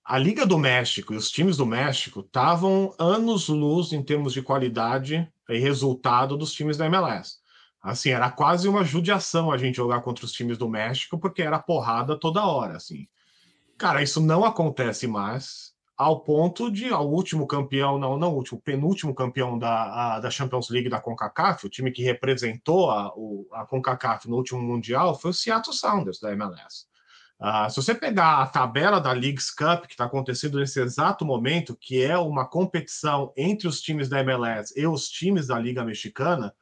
a Liga do México e os times do México estavam anos-luz em termos de qualidade e resultado dos times da MLS. Assim, era quase uma judiação a gente jogar contra os times do México, porque era porrada toda hora, assim. Cara, isso não acontece mais, ao ponto de o último campeão, não, não último, penúltimo campeão da, a, da Champions League da CONCACAF, o time que representou a, a CONCACAF no último Mundial, foi o Seattle Sounders, da MLS. Uh, se você pegar a tabela da Leagues Cup, que está acontecendo nesse exato momento, que é uma competição entre os times da MLS e os times da Liga Mexicana,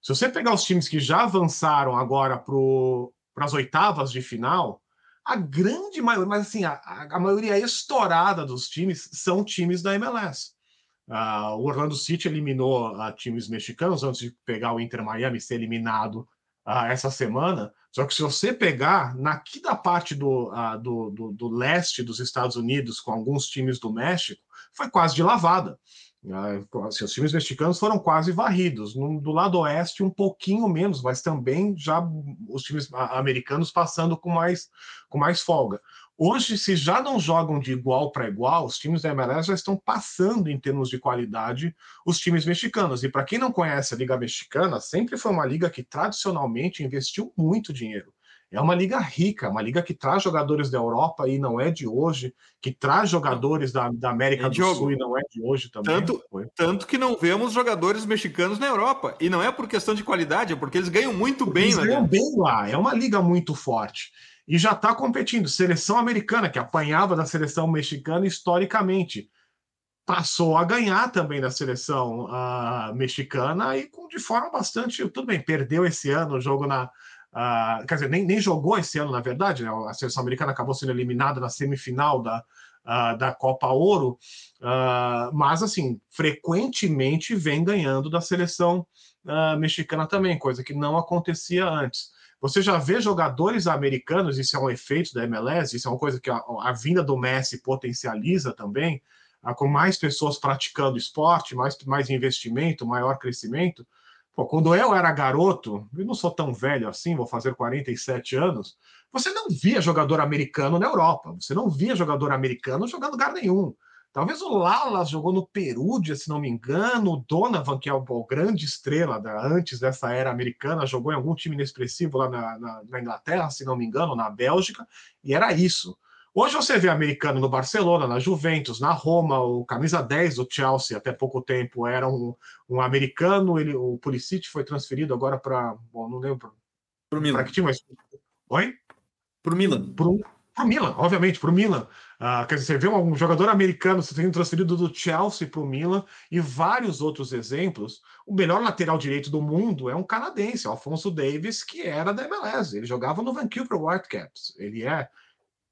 se você pegar os times que já avançaram agora para as oitavas de final, a grande maioria, mas assim, a, a maioria estourada dos times são times da MLS. Ah, o Orlando City eliminou uh, times mexicanos antes de pegar o Inter Miami ser eliminado essa semana. Só que se você pegar naqui da parte do, do, do, do, leste dos Estados Unidos, com alguns times do México, foi quase de lavada. Uh, assim, os times mexicanos foram quase varridos. No, do lado oeste, um pouquinho menos, mas também já os times americanos passando com mais, com mais folga. Hoje, se já não jogam de igual para igual, os times da MLS já estão passando em termos de qualidade os times mexicanos. E para quem não conhece a Liga Mexicana, sempre foi uma liga que tradicionalmente investiu muito dinheiro. É uma liga rica, uma liga que traz jogadores da Europa e não é de hoje, que traz jogadores da, da América é do jogo. Sul e não é de hoje também. Tanto, tanto que não vemos jogadores mexicanos na Europa. E não é por questão de qualidade, é porque eles ganham muito bem eles lá. Ganham bem lá, é uma liga muito forte e já está competindo. Seleção americana, que apanhava da seleção mexicana historicamente, passou a ganhar também da seleção uh, mexicana e com, de forma bastante. Tudo bem, perdeu esse ano o jogo na. Uh, quer dizer, nem, nem jogou esse ano, na verdade, né? A seleção americana acabou sendo eliminada na semifinal da, uh, da Copa Ouro, mas assim, frequentemente vem ganhando da seleção mexicana também, coisa que não acontecia antes. Você já vê jogadores americanos, isso é um efeito da MLS, isso é uma coisa que a, a vinda do Messi potencializa também, com mais pessoas praticando esporte, mais, mais investimento, maior crescimento. Pô, quando eu era garoto, eu não sou tão velho assim, vou fazer 47 anos, você não via jogador americano na Europa, você não via jogador americano jogando lugar nenhum. Talvez o Lalas jogou no Perúdia, se não me engano. O Donovan, que é o, grande estrela da, antes dessa era americana, jogou em algum time inexpressivo lá na, na, na, Inglaterra, se não me engano, na Bélgica, e era isso. Hoje você vê americano no Barcelona, na Juventus, na Roma, o camisa 10 do Chelsea, até pouco tempo, era um, um americano. Ele, o Pulisic foi transferido agora para. Bom, não lembro. Para o Milan. Para que time? Mas... Oi? Para o Milan. Para o Milan, obviamente, para o Milan. Uh, quer dizer, você vê um jogador americano sendo transferido do Chelsea para o Milan e vários outros exemplos. O melhor lateral direito do mundo é um canadense, Alfonso Davis, que era da MLS. Ele jogava no Vancouver Whitecaps. Ele é,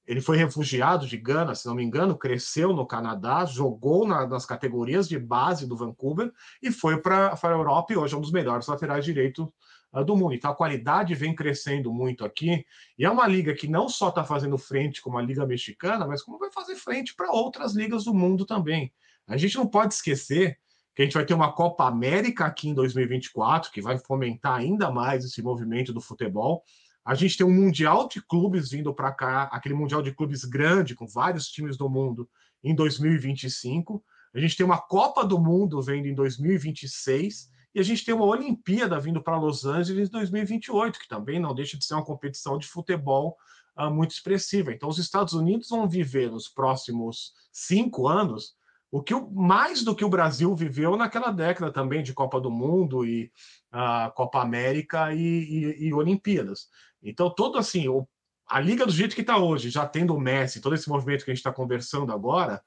ele foi refugiado de Gana, se não me engano, cresceu no Canadá, jogou na, nas categorias de base do Vancouver e foi para a Europa e hoje é um dos melhores laterais direitos do mundo. Então a qualidade vem crescendo muito aqui, e é uma liga que não só está fazendo frente como a Liga Mexicana, mas como vai fazer frente para outras ligas do mundo também. A gente não pode esquecer que a gente vai ter uma Copa América aqui em 2024, que vai fomentar ainda mais esse movimento do futebol. A gente tem um Mundial de Clubes vindo para cá, aquele Mundial de Clubes grande, com vários times do mundo, em 2025. A gente tem uma Copa do Mundo vendo em 2026 e a gente tem uma Olimpíada vindo para Los Angeles em 2028, que também não deixa de ser uma competição de futebol uh, muito expressiva. Então, os Estados Unidos vão viver nos próximos cinco anos o que mais do que o Brasil viveu naquela década também de Copa do Mundo e uh, Copa América e, e, e, Olimpíadas. Então, todo assim, o, a liga do jeito que está hoje, já tendo o Messi, todo esse movimento que a gente está conversando agora,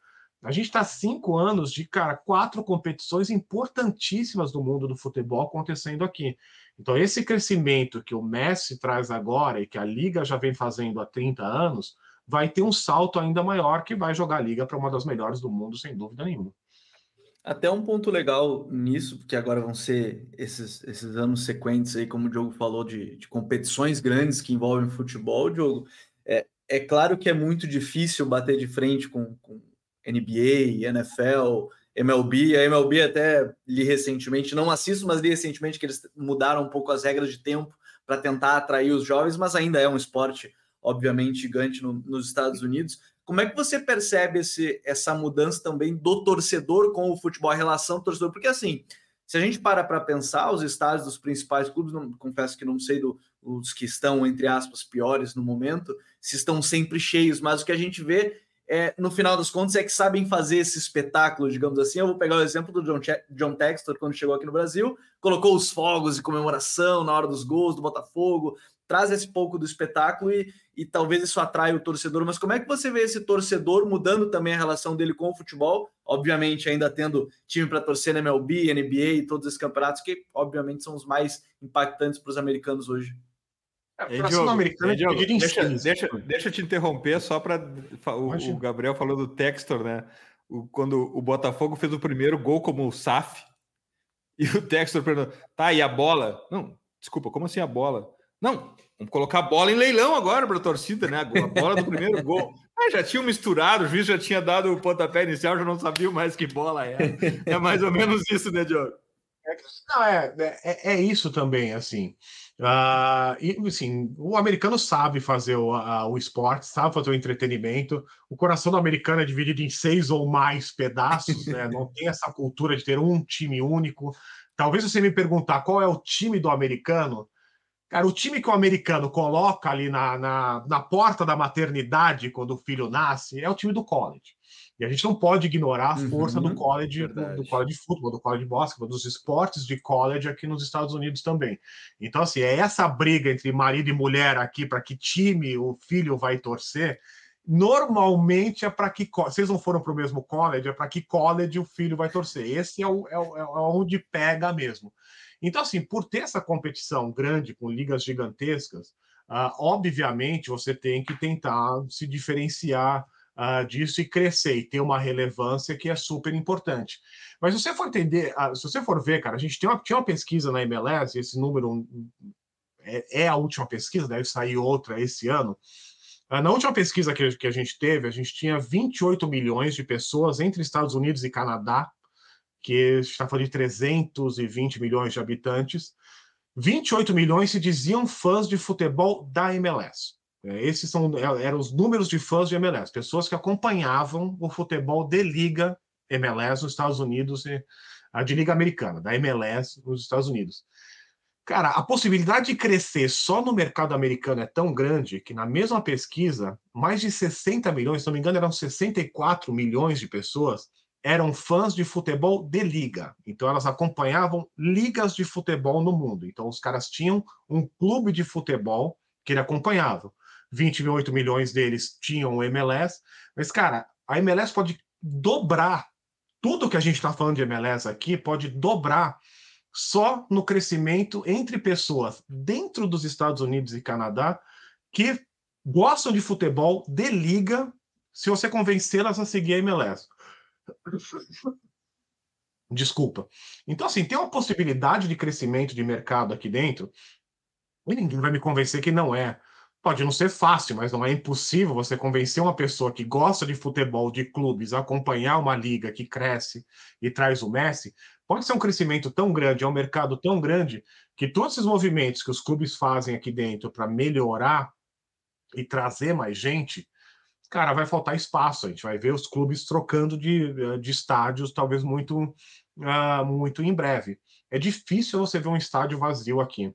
a gente está cinco anos de, cara, quatro competições importantíssimas do mundo do futebol acontecendo aqui. Então, esse crescimento que o Messi traz agora e que a Liga já vem fazendo há 30 anos, vai ter um salto ainda maior que vai jogar a Liga para uma das melhores do mundo, sem dúvida nenhuma. Até um ponto legal nisso, porque agora vão ser esses, esses anos sequentes aí, como o Diogo falou, de, de competições grandes que envolvem futebol, Diogo. É, é claro que é muito difícil bater de frente com, com NBA, NFL, MLB. A MLB até li recentemente, não assisto, mas li recentemente que eles mudaram um pouco as regras de tempo para tentar atrair os jovens, mas ainda é um esporte, obviamente, gigante no, nos Estados Unidos. Como é que você percebe esse, essa mudança também do torcedor com o futebol, a relação do torcedor? Porque assim, se a gente para para pensar, os estádios dos principais clubes, não, confesso que não sei do, os que estão, entre aspas, piores no momento, se estão sempre cheios, mas o que a gente vê é, no final das contas, é que sabem fazer esse espetáculo, digamos assim. Eu vou pegar o exemplo do John, John Textor, quando chegou aqui no Brasil, colocou os fogos de comemoração na hora dos gols do Botafogo, traz esse pouco do espetáculo e, e talvez isso atrai o torcedor. Mas como é que você vê esse torcedor mudando também a relação dele com o futebol? Obviamente, ainda tendo time para torcer na MLB, NBA e todos esses campeonatos, que obviamente são os mais impactantes para os americanos hoje. É, Ei, Diogo, americana Diogo, deixa, deixa, deixa eu te interromper só para o, o, Gabriel falou do Textor, né? O, quando o Botafogo fez o primeiro gol como o SAF, e o Textor perguntou: tá, e a bola? Não, Desculpa, como assim a bola? Não, vamos colocar a bola em leilão agora para a torcida, né? A bola do primeiro gol. Ah, já tinham misturado, o juiz já tinha dado o pontapé inicial, já não sabia mais que bola era. É mais ou menos isso, né, Diogo? É, não, é, é, é isso também, assim. Uh, e, assim, o americano sabe fazer o, a, o esporte, sabe fazer o entretenimento. O coração do americano é dividido em seis ou mais pedaços, né? Não tem essa cultura de ter um time único. Talvez você me perguntar qual é o time do americano. Cara, o time que o americano coloca ali na, na, na porta da maternidade quando o filho nasce é o time do college. E a gente não pode ignorar a força uhum, do college, do, do, college de futebol, do college de basquetebol, dos esportes de college aqui nos Estados Unidos também. Então, assim, é essa briga entre marido e mulher aqui para que time o filho vai torcer. Normalmente é para que vocês não foram para o mesmo college, é para que college o filho vai torcer. Esse é, o, é, o, é onde pega mesmo. Então, assim, por ter essa competição grande com ligas gigantescas, uh, obviamente você tem que tentar se diferenciar uh, disso e crescer e ter uma relevância que é super importante. Mas se você for entender, uh, se você for ver, cara, a gente tem uma, tinha uma pesquisa na MLS, esse número é, é a última pesquisa, deve sair outra esse ano. Uh, na última pesquisa que, que a gente teve, a gente tinha 28 milhões de pessoas entre Estados Unidos e Canadá, que está falando de 320 milhões de habitantes. 28 milhões se diziam fãs de futebol da MLS. É, esses são, é, eram os números de fãs de MLS, pessoas que acompanhavam o futebol de liga MLS nos Estados Unidos, a de liga americana, da MLS nos Estados Unidos. Cara, a possibilidade de crescer só no mercado americano é tão grande que na mesma pesquisa, mais de 60 milhões, se não me engano, eram 64 milhões de pessoas eram fãs de futebol de liga. Então elas acompanhavam ligas de futebol no mundo. Então os caras tinham um clube de futebol que ele acompanhava. 28 milhões deles tinham o MLS, mas, cara, a MLS pode dobrar tudo que a gente está falando de MLS aqui, pode dobrar só no crescimento entre pessoas dentro dos Estados Unidos e Canadá que gostam de futebol de liga, se você convencê-las a seguir a MLS. Desculpa. Então, assim, tem uma possibilidade de crescimento de mercado aqui dentro, e ninguém vai me convencer que não é. Pode não ser fácil, mas não é impossível você convencer uma pessoa que gosta de futebol, de clubes, a acompanhar uma liga que cresce e traz o Messi. Pode ser um crescimento tão grande, é um mercado tão grande, que todos esses movimentos que os clubes fazem aqui dentro para melhorar e trazer mais gente, cara, vai faltar espaço. A gente vai ver os clubes trocando de, de estádios, talvez muito, uh, muito em breve. É difícil você ver um estádio vazio aqui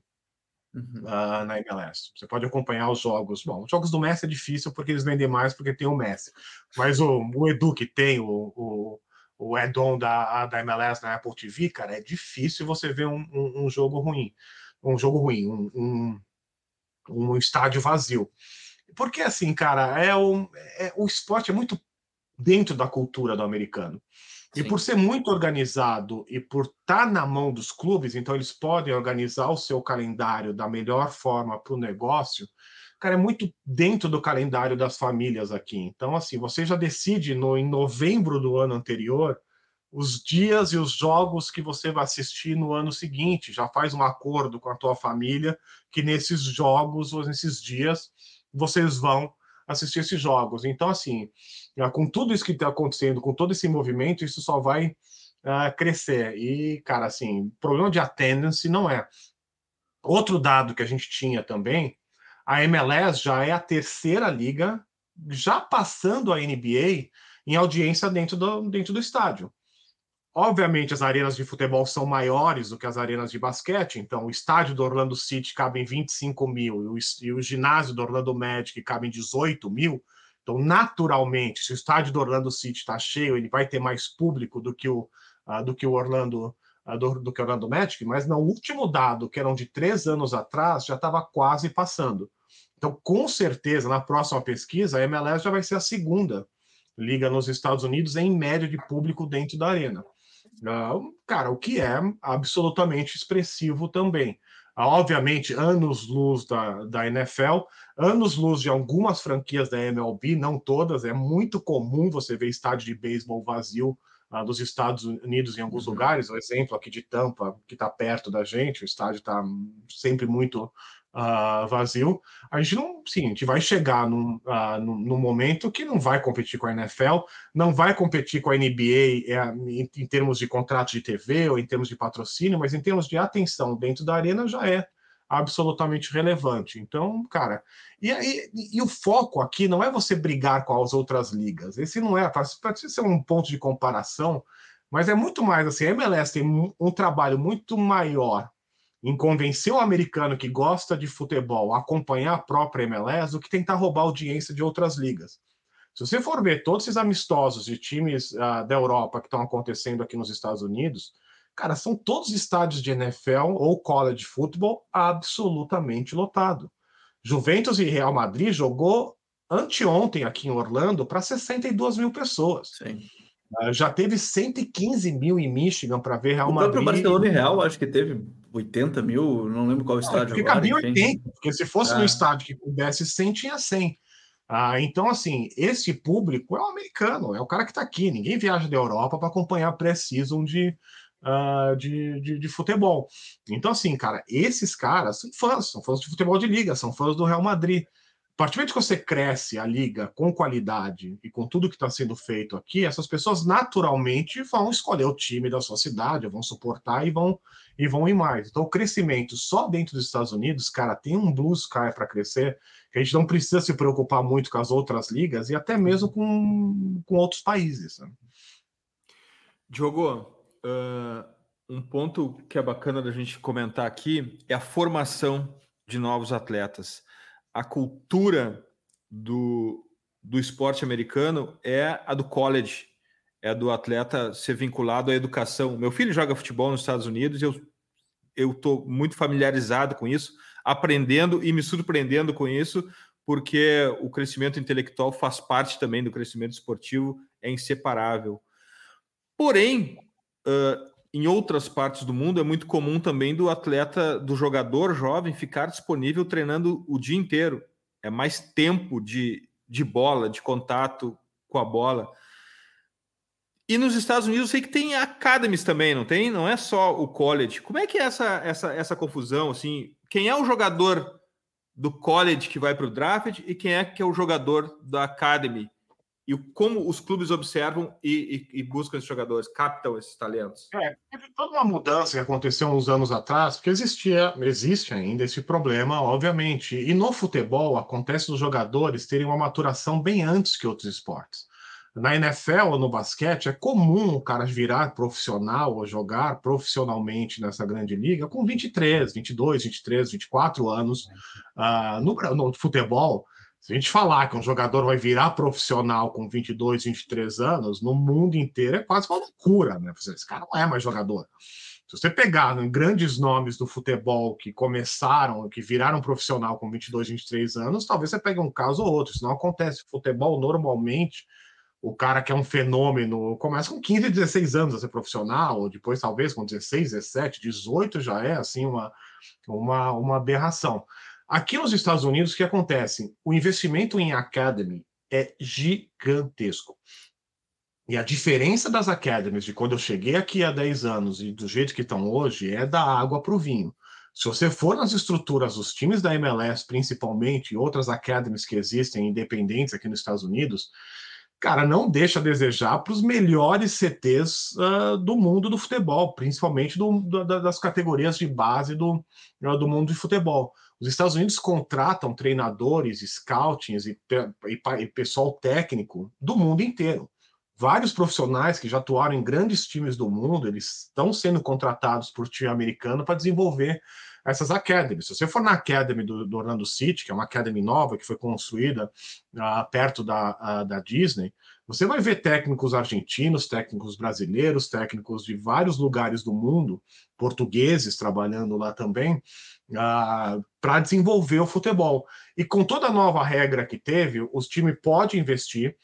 uhum. uh, na MLS. Você pode acompanhar os jogos. Bom, os jogos do Messi é difícil porque eles vendem mais porque tem o Messi. Mas o, o Edu que tem o, o, o add-on da, da MLS na Apple TV, cara, é difícil você ver um, um, um jogo ruim. Um jogo ruim, um, um, um estádio vazio. Porque assim, cara, é, um, é o esporte é muito dentro da cultura do americano. E por ser muito organizado e por estar tá na mão dos clubes, então eles podem organizar o seu calendário da melhor forma para o negócio, cara, é muito dentro do calendário das famílias aqui. Então, assim, você já decide no, em novembro do ano anterior os dias e os jogos que você vai assistir no ano seguinte, já faz um acordo com a tua família que nesses jogos ou nesses dias vocês vão assistir esses jogos. Então, assim, ah, com tudo isso que está acontecendo, com todo esse movimento, isso só vai uh, crescer. E, cara, assim, problema de attendance não é. Outro dado que a gente tinha também, a MLS já é a terceira liga, já passando a NBA em audiência dentro do, dentro do estádio. Obviamente, as arenas de futebol são maiores do que as arenas de basquete, então o estádio do Orlando City cabe em 25 mil e o, e o ginásio do Orlando Magic cabe em 18 mil. Então, naturalmente, se o estádio do Orlando City está cheio, ele vai ter mais público do que o, uh, do que o Orlando uh, do, do, que o Orlando Magic, mas no último dado, que eram de três anos atrás, já estava quase passando. Então, com certeza, na próxima pesquisa, a MLS já vai ser a segunda liga nos Estados Unidos em média de público dentro da arena. Uh, cara, o que é absolutamente expressivo também. Uh, obviamente, anos-luz da, da NFL, anos-luz de algumas franquias da MLB, não todas, é muito comum você ver estádio de beisebol vazio uh, dos Estados Unidos em alguns uhum. lugares. O exemplo aqui de Tampa, que está perto da gente, o estádio está sempre muito uh, vazio. A gente não, sim, a gente vai chegar num, uh, num, momento que não vai competir com a NFL, não vai competir com a NBA é, em, em termos de contrato de TV ou em termos de patrocínio, mas em termos de atenção dentro da arena já é absolutamente relevante. Então, cara, e, e, e, o foco aqui não é você brigar com as outras ligas. Esse não é, pode ser um ponto de comparação, mas é muito mais assim, a MLS tem um trabalho muito maior em convencer o americano que gosta de futebol a acompanhar a própria MLS do que tentar roubar audiência de outras ligas. Se você for ver todos esses amistosos de times uh, da Europa que estão acontecendo aqui nos Estados Unidos, Cara, são todos estádios de NFL ou college football absolutamente lotado. Juventus e Real Madrid jogou anteontem aqui em Orlando para 62 mil pessoas. Sim. Uh, já teve 115 mil em Michigan para ver Real o Madrid. O próprio Barcelona e Real, acho que teve 80 mil, não lembro qual estádio. Fica agora, 1080, porque se fosse é. no estádio que pudesse 100, tinha 100. Ah, então, assim, esse público é o americano, é o cara que está aqui. Ninguém viaja da Europa para acompanhar a pré-season de, uh, de, de, de, futebol. Então, assim, cara, esses caras são fãs, são fãs de futebol de liga, são fãs do Real Madrid. Partir do momento que você cresce a liga com qualidade e com tudo que está sendo feito aqui, essas pessoas naturalmente vão escolher o time da sua cidade, vão suportar e vão e vão ir mais. Então, o crescimento só dentro dos Estados Unidos, cara, tem um blue sky para crescer, que a gente não precisa se preocupar muito com as outras ligas e até mesmo com, com outros países. Né? Diogo, uh, um ponto que é bacana da gente comentar aqui é a formação de novos atletas. A cultura do, do esporte americano é a do college, é a do atleta ser vinculado à educação. Meu filho joga futebol nos Estados Unidos e eu eu estou muito familiarizado com isso, aprendendo e me surpreendendo com isso, porque o crescimento intelectual faz parte também do crescimento esportivo, é inseparável. Porém, Uh, em outras partes do mundo é muito comum também do atleta, do jogador jovem ficar disponível treinando o dia inteiro. É mais tempo de, de bola, de contato com a bola. E nos Estados Unidos eu sei que tem academies também, não tem? Não é só o college. Como é que é essa, essa, essa confusão? Assim, quem é o jogador do college que vai para o draft e quem é que é o jogador da academy? E como os clubes observam e, e, e, buscam esses jogadores, captam esses talentos? É, teve toda uma mudança que aconteceu uns anos atrás, porque existia, existe ainda esse problema, obviamente. E no futebol acontece os jogadores terem uma maturação bem antes que outros esportes. Na NFL ou no basquete é comum o cara virar profissional ou jogar profissionalmente nessa grande liga com 23, 22, 23, 24 anos. Uh, no, no futebol, se a gente falar que um jogador vai virar profissional com 22, 23 anos, no mundo inteiro é quase uma loucura, né? Esse cara não é mais jogador. Se você pegar grandes nomes do futebol que começaram, que viraram profissional com 22, 23 anos, talvez você pegue um caso ou outro. Isso não acontece. Futebol, normalmente, o cara que é um fenômeno começa com 15, 16 anos a ser profissional, ou depois, talvez, com 16, 17, 18 já é assim uma, uma, uma aberração. Aqui nos Estados Unidos, o que acontece? O investimento em academy é gigantesco. E a diferença das academies de quando eu cheguei aqui há 10 anos e do jeito que estão hoje é da água para o vinho. Se você for nas estruturas dos times da MLS, principalmente, e outras academies que existem independentes aqui nos Estados Unidos, cara, não deixa a desejar para os melhores CTs uh, ah, do mundo do futebol, principalmente do, do, das categorias de base do, do mundo de futebol. Os Estados Unidos contratam treinadores, scoutings e, e, e pessoal técnico do mundo inteiro. Vários profissionais que já atuaram em grandes times do mundo, eles estão sendo contratados por time americano para desenvolver essas academies. Se você for na Academy do, do, Orlando City, que é uma academy nova que foi construída uh, perto da, uh, da Disney, você vai ver técnicos argentinos, técnicos brasileiros, técnicos de vários lugares do mundo, portugueses trabalhando lá também, para desenvolver o futebol. E com toda a nova regra que teve, os times podem investir.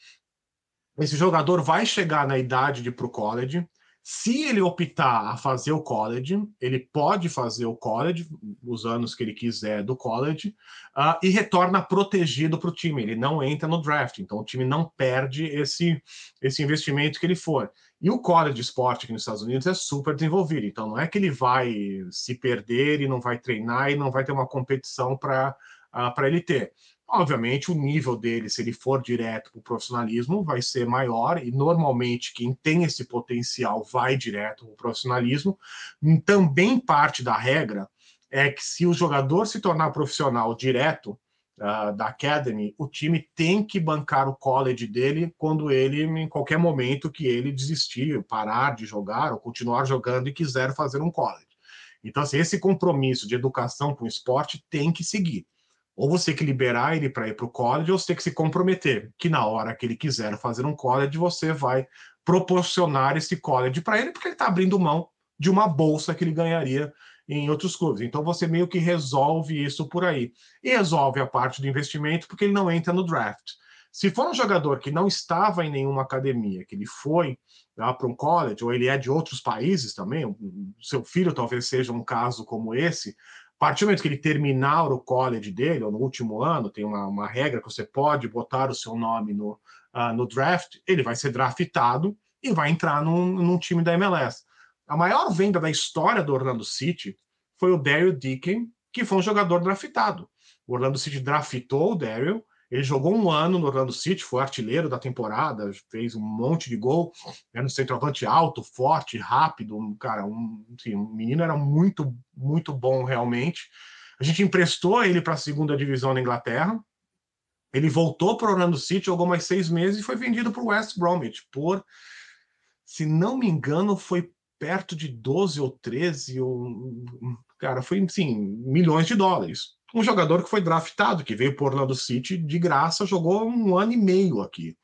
Esse jogador vai chegar na idade de ir para o college. Se ele optar a fazer o college, ele pode fazer o college, os anos que ele quiser do college, uh, e retorna protegido para o time. Ele não entra no draft, então o time não perde esse, esse investimento que ele for. E o college esporte aqui nos Estados Unidos é super desenvolvido, então não é que ele vai se perder e não vai treinar e não vai ter uma competição para ah, ele ter. Obviamente, o nível dele, se ele for direto para o profissionalismo, vai ser maior, e normalmente quem tem esse potencial vai direto para o profissionalismo. Também parte da regra é que se o jogador se tornar profissional direto uh, da Academy, o time tem que bancar o college dele quando ele, em qualquer momento que ele desistir, parar de jogar ou continuar jogando e quiser fazer um college. Então, assim, esse compromisso de educação com o esporte tem que seguir. Ou você tem que liberar ele para ir para o college, ou você tem que se comprometer que na hora que ele quiser fazer um college, você vai proporcionar esse college para ele, porque ele está abrindo mão de uma bolsa que ele ganharia em outros clubes. Então você meio que resolve isso por aí. E resolve a parte do investimento porque ele não entra no draft. Se for um jogador que não estava em nenhuma academia, que ele foi para um college, ou ele é de outros países também, seu filho talvez seja um caso como esse, a partir do momento que ele terminar o college dele, ou no último ano, tem uma, uma regra que você pode botar o seu nome no, uh, no draft, ele vai ser draftado e vai entrar num, num, time da MLS. A maior venda da história do Orlando City foi o Daryl Dicken, que foi um jogador draftado. O Orlando City draftou o Daryl, ele jogou um ano no Orlando City, foi artilheiro da temporada, fez um monte de gol, era um centroavante alto, forte, rápido, um cara, um, enfim, um menino era muito, muito bom realmente. A gente emprestou ele para a segunda divisão na Inglaterra. Ele voltou para o Orlando City, jogou mais seis meses e foi vendido para o West Bromwich por, se não me engano, foi perto de 12 ou 13, ou, cara, foi, sim, milhões de dólares um jogador que foi draftado, que veio por Orlando City de graça, jogou um ano e meio aqui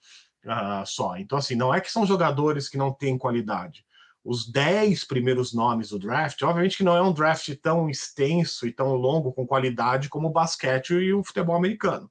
uh, só. Então, assim, não é que são jogadores que não têm qualidade. Os dez primeiros nomes do draft, obviamente que não é um draft tão extenso e tão longo com qualidade como o basquete e o futebol americano,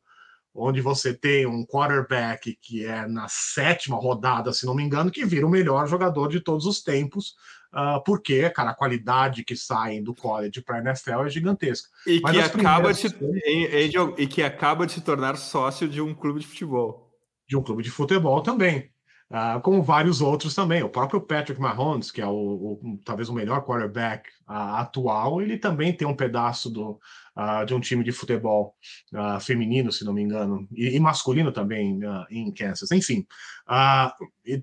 onde você tem um quarterback que é na sétima rodada, se não me engano, que vira o melhor jogador de todos os tempos, uh, porque, cara, a qualidade que sai do college para a NFL é gigantesca. E que, acaba de, e, e, e que acaba de se tornar sócio de um clube de futebol. De um clube de futebol também. Uh, como vários outros também. O próprio Patrick Mahomes, que é o, o talvez o melhor quarterback uh, atual, ele também tem um pedaço do, uh, de um time de futebol feminino, se não me engano, e, e masculino também em Kansas. Enfim,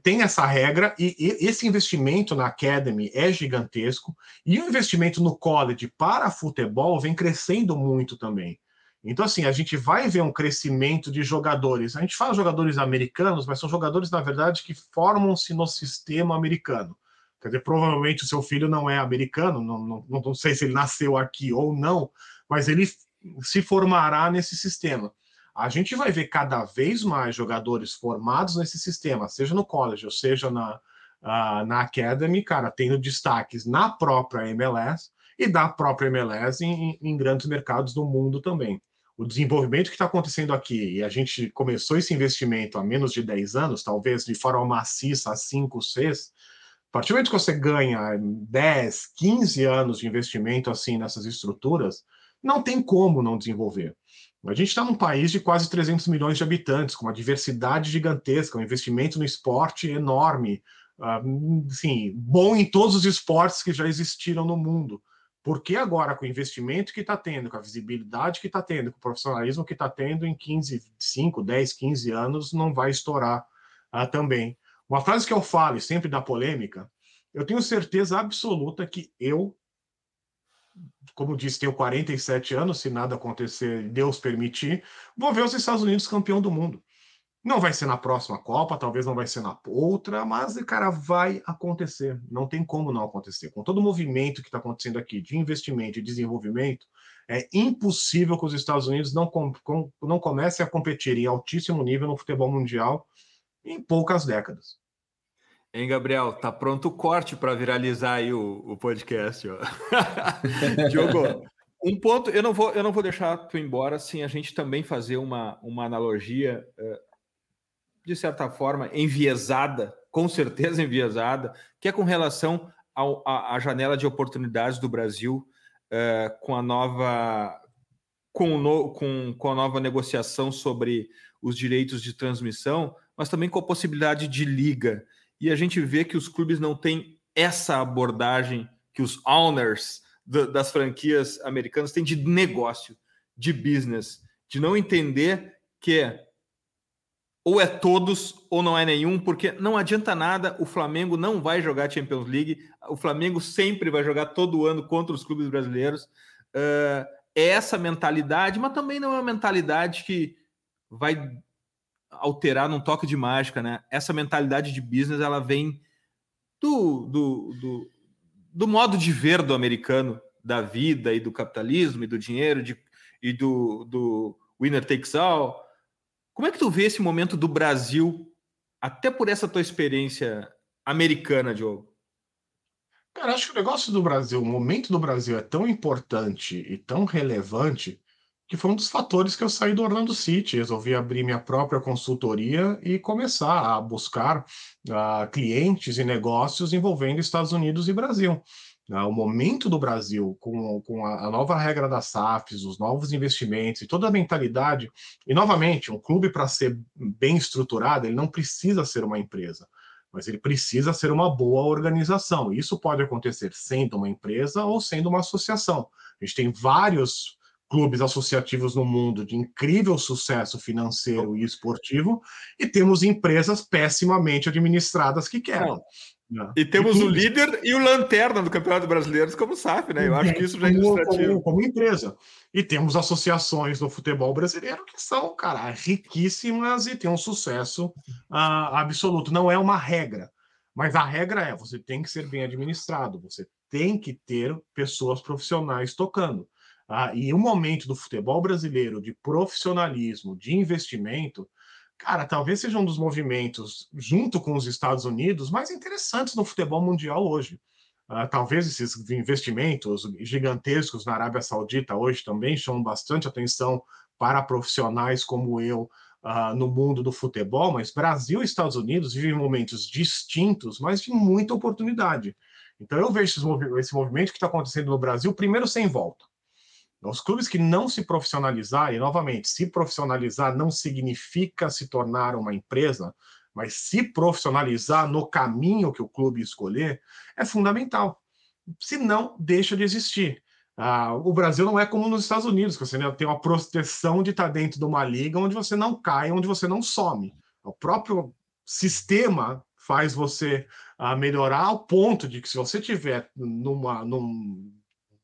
tem essa regra e, e, esse investimento na Academy é gigantesco e o investimento no college para futebol vem crescendo muito também. Então, assim, a gente vai ver um crescimento de jogadores. A gente fala jogadores americanos, mas são jogadores, na verdade, que formam-se no sistema americano. Quer dizer, provavelmente o seu filho não é americano, não, não, não sei se ele nasceu aqui ou não, mas ele se formará nesse sistema. A gente vai ver cada vez mais jogadores formados nesse sistema, seja no college ou seja na, uh, na academy, cara, tendo destaques na própria MLS e da própria MLS em, em grandes mercados do mundo também o desenvolvimento que está acontecendo aqui, e a gente começou esse investimento há menos de 10 anos, talvez de forma maciça há 5, 6, a partir do momento que você ganha 10, 15 anos de investimento assim nessas estruturas, não tem como não desenvolver. A gente está num país de quase 300 milhões de habitantes, com uma diversidade gigantesca, um investimento no esporte enorme, assim, bom em todos os esportes que já existiram no mundo. Porque agora, com o investimento que está tendo, com a visibilidade que está tendo, com o profissionalismo que está tendo em 15, 5, 10, 15 anos, não vai estourar uh, também. Uma frase que eu falo sempre dá polêmica, eu tenho certeza absoluta que eu, como disse, tenho 47 anos, se nada acontecer, Deus permitir, vou ver os Estados Unidos campeão do mundo. Não vai ser na próxima Copa, talvez não vai ser na outra, mas, cara, vai acontecer. Não tem como não acontecer. Com todo o movimento que está acontecendo aqui de investimento e desenvolvimento, é impossível que os Estados Unidos não, com, com, não comecem a competir em altíssimo nível no futebol mundial em poucas décadas. Hein, Gabriel? Tá pronto o corte para viralizar aí o, o podcast, ó. Diogo, um ponto, eu não vou, eu não vou deixar tu embora sem a gente também fazer uma, uma analogia uh, de certa forma, enviesada com certeza enviesada, que é com relação à janela de oportunidades do Brasil uh, com a nova com, no, com, com a nova negociação sobre os direitos de transmissão, mas também com a possibilidade de liga. E a gente vê que os clubes não têm essa abordagem que os owners das franquias americanas têm de negócio, de business, de não entender que ou é todos ou não é nenhum, porque não adianta nada, o Flamengo não vai jogar Champions League, o Flamengo sempre vai jogar todo ano contra os clubes brasileiros. Uh, é essa mentalidade, mas também não é uma mentalidade que vai alterar num toque de mágica, né? Essa mentalidade de business, ela vem do, do, do, do modo de ver do americano, da vida e do capitalismo e do dinheiro de, e do, do winner takes all, como é que tu vê esse momento do Brasil, até por essa tua experiência americana, Diogo? Cara, acho que o negócio do Brasil, o momento do Brasil é tão importante e tão relevante que foi um dos fatores que eu saí do Orlando City. Resolvi abrir minha própria consultoria e começar a buscar uh, clientes e negócios envolvendo Estados Unidos e Brasil. Né, o momento do Brasil, com, com a, nova regra das SAFs, os novos investimentos e toda a mentalidade, e novamente, um clube para ser bem estruturado, ele não precisa ser uma empresa, mas ele precisa ser uma boa organização. Isso pode acontecer sendo uma empresa ou sendo uma associação. A gente tem vários clubes associativos no mundo de incrível sucesso financeiro e esportivo, e temos empresas pessimamente administradas que quebram. Não. E temos e o líder e o lanterna do Campeonato Brasileiro como SAF, né? Eu acho que isso já é ilustrativo. Como, como, empresa. E temos associações do futebol brasileiro que são, cara, riquíssimas e têm um sucesso uh, absoluto. Não é uma regra, mas a regra é: você tem que ser bem administrado, você tem que ter pessoas profissionais tocando. Uh, e o momento do futebol brasileiro de profissionalismo, de investimento, cara, talvez seja um dos movimentos, junto com os Estados Unidos, mais interessantes no futebol mundial hoje. Uh, talvez esses investimentos gigantescos na Arábia Saudita hoje também chamam bastante atenção para profissionais como eu uh, no mundo do futebol, mas Brasil e Estados Unidos vivem momentos distintos, mas de muita oportunidade. Então eu vejo esse movimento que está acontecendo no Brasil, primeiro sem volta. Os clubes que não se profissionalizarem, novamente, se profissionalizar não significa se tornar uma empresa, mas se profissionalizar no caminho que o clube escolher é fundamental. Se não, deixa de existir. Ah, o Brasil não é como nos Estados Unidos, que você tem uma proteção de estar dentro de uma liga onde você não cai, onde você não some. O próprio sistema faz você ah, melhorar ao ponto de que se você tiver numa, num,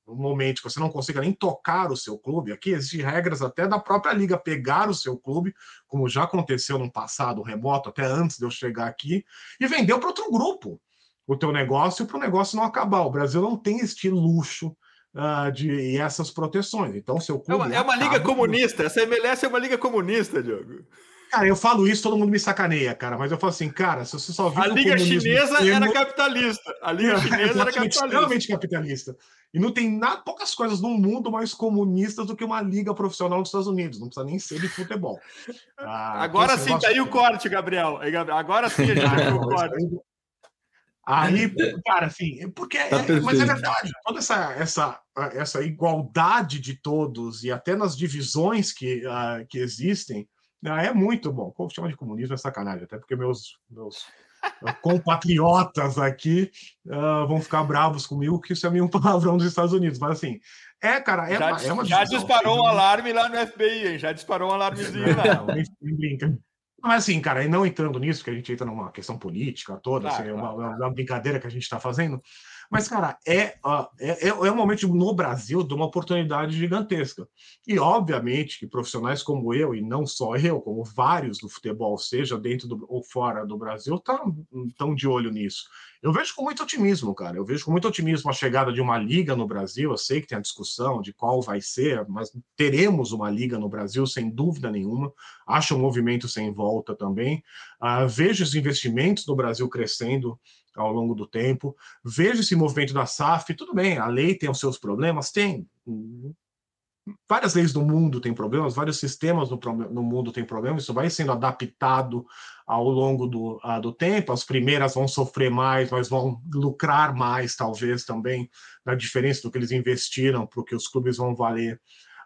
no momento que você não consiga nem tocar o seu clube, aqui existem regras até da própria liga pegar o seu clube, como já aconteceu no passado remoto, até antes de eu chegar aqui, e vendeu para outro grupo o teu negócio para o negócio não acabar. O Brasil não tem este luxo uh, de essas proteções. Então, seu clube. É uma, é uma liga comunista. Essa MLS é uma liga comunista, Diogo. Cara, eu falo isso, todo mundo me sacaneia, cara. Mas eu falo assim, cara, se você só viu. A Liga Chinesa termo... era capitalista. A Liga Chinesa era capitalista. Extremamente capitalista. E não tem nada, poucas coisas no mundo mais comunistas do que uma liga profissional nos Estados Unidos. Não precisa nem ser de futebol. Ah, Agora sim, tá aí o corte, Gabriel. Agora sim a gente ah, o corte. Aí, cara, assim, porque tá é, mas é verdade, toda essa, essa, essa igualdade de todos e até nas divisões que, uh, que existem, ah, é muito bom. Como chama de comunismo é sacanagem, até porque meus, meus compatriotas aqui uh, vão ficar bravos comigo, que isso é meio um palavrão dos Estados Unidos. Mas assim, é, cara, é já, uma, é uma Já disparou um alarme lá no FBI, hein? Já disparou um alarmezinho lá. Não, brinca. Mas assim, cara, e não entrando nisso, que a gente entra numa questão política toda, claro, assim, é uma, claro. uma brincadeira que a gente está fazendo. Mas, cara, é, uh, é, é um momento no Brasil de uma oportunidade gigantesca. E, obviamente, que profissionais como eu, e não só eu, como vários do futebol, seja dentro do, ou fora do Brasil, estão de olho nisso. Eu vejo com muito otimismo, cara. Eu vejo com muito otimismo a chegada de uma liga no Brasil. Eu sei que tem a discussão de qual vai ser, mas teremos uma liga no Brasil, sem dúvida nenhuma. Acho um movimento sem volta também. Uh, vejo os investimentos no Brasil crescendo ao longo do tempo. Vejo esse movimento da SAF, tudo bem, a lei tem os seus problemas? Tem. várias leis do mundo têm problemas, vários sistemas no, no mundo têm problemas, isso vai sendo adaptado ao longo do, uh, do tempo. As primeiras vão sofrer mais, mas vão lucrar mais, talvez, também, na diferença do que eles investiram o que os clubes vão valer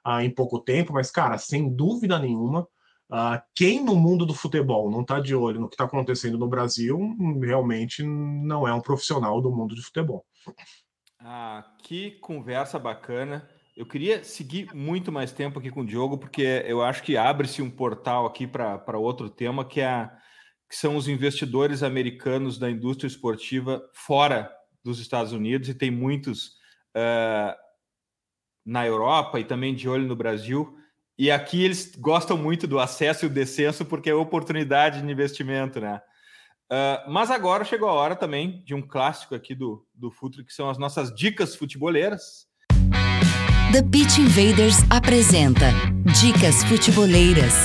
uh, em pouco tempo. Mas, cara, sem dúvida nenhuma, uh, quem no mundo do futebol não está de olho no que está acontecendo no Brasil, realmente não é um profissional do mundo de futebol. Ah, que conversa bacana. Eu queria seguir muito mais tempo aqui com o Diogo, porque eu acho que abre-se um portal aqui para outro tema, que, é, que são os investidores americanos da indústria esportiva fora dos Estados Unidos, e tem muitos uh, na Europa e também de olho no Brasil. E aqui eles gostam muito do acesso e o descenso, porque é oportunidade de investimento, né? Uh, mas agora chegou a hora também de um clássico aqui do, do Futre, que são as nossas dicas futeboleiras. The Pitch Invaders apresenta Dicas Futeboleiras.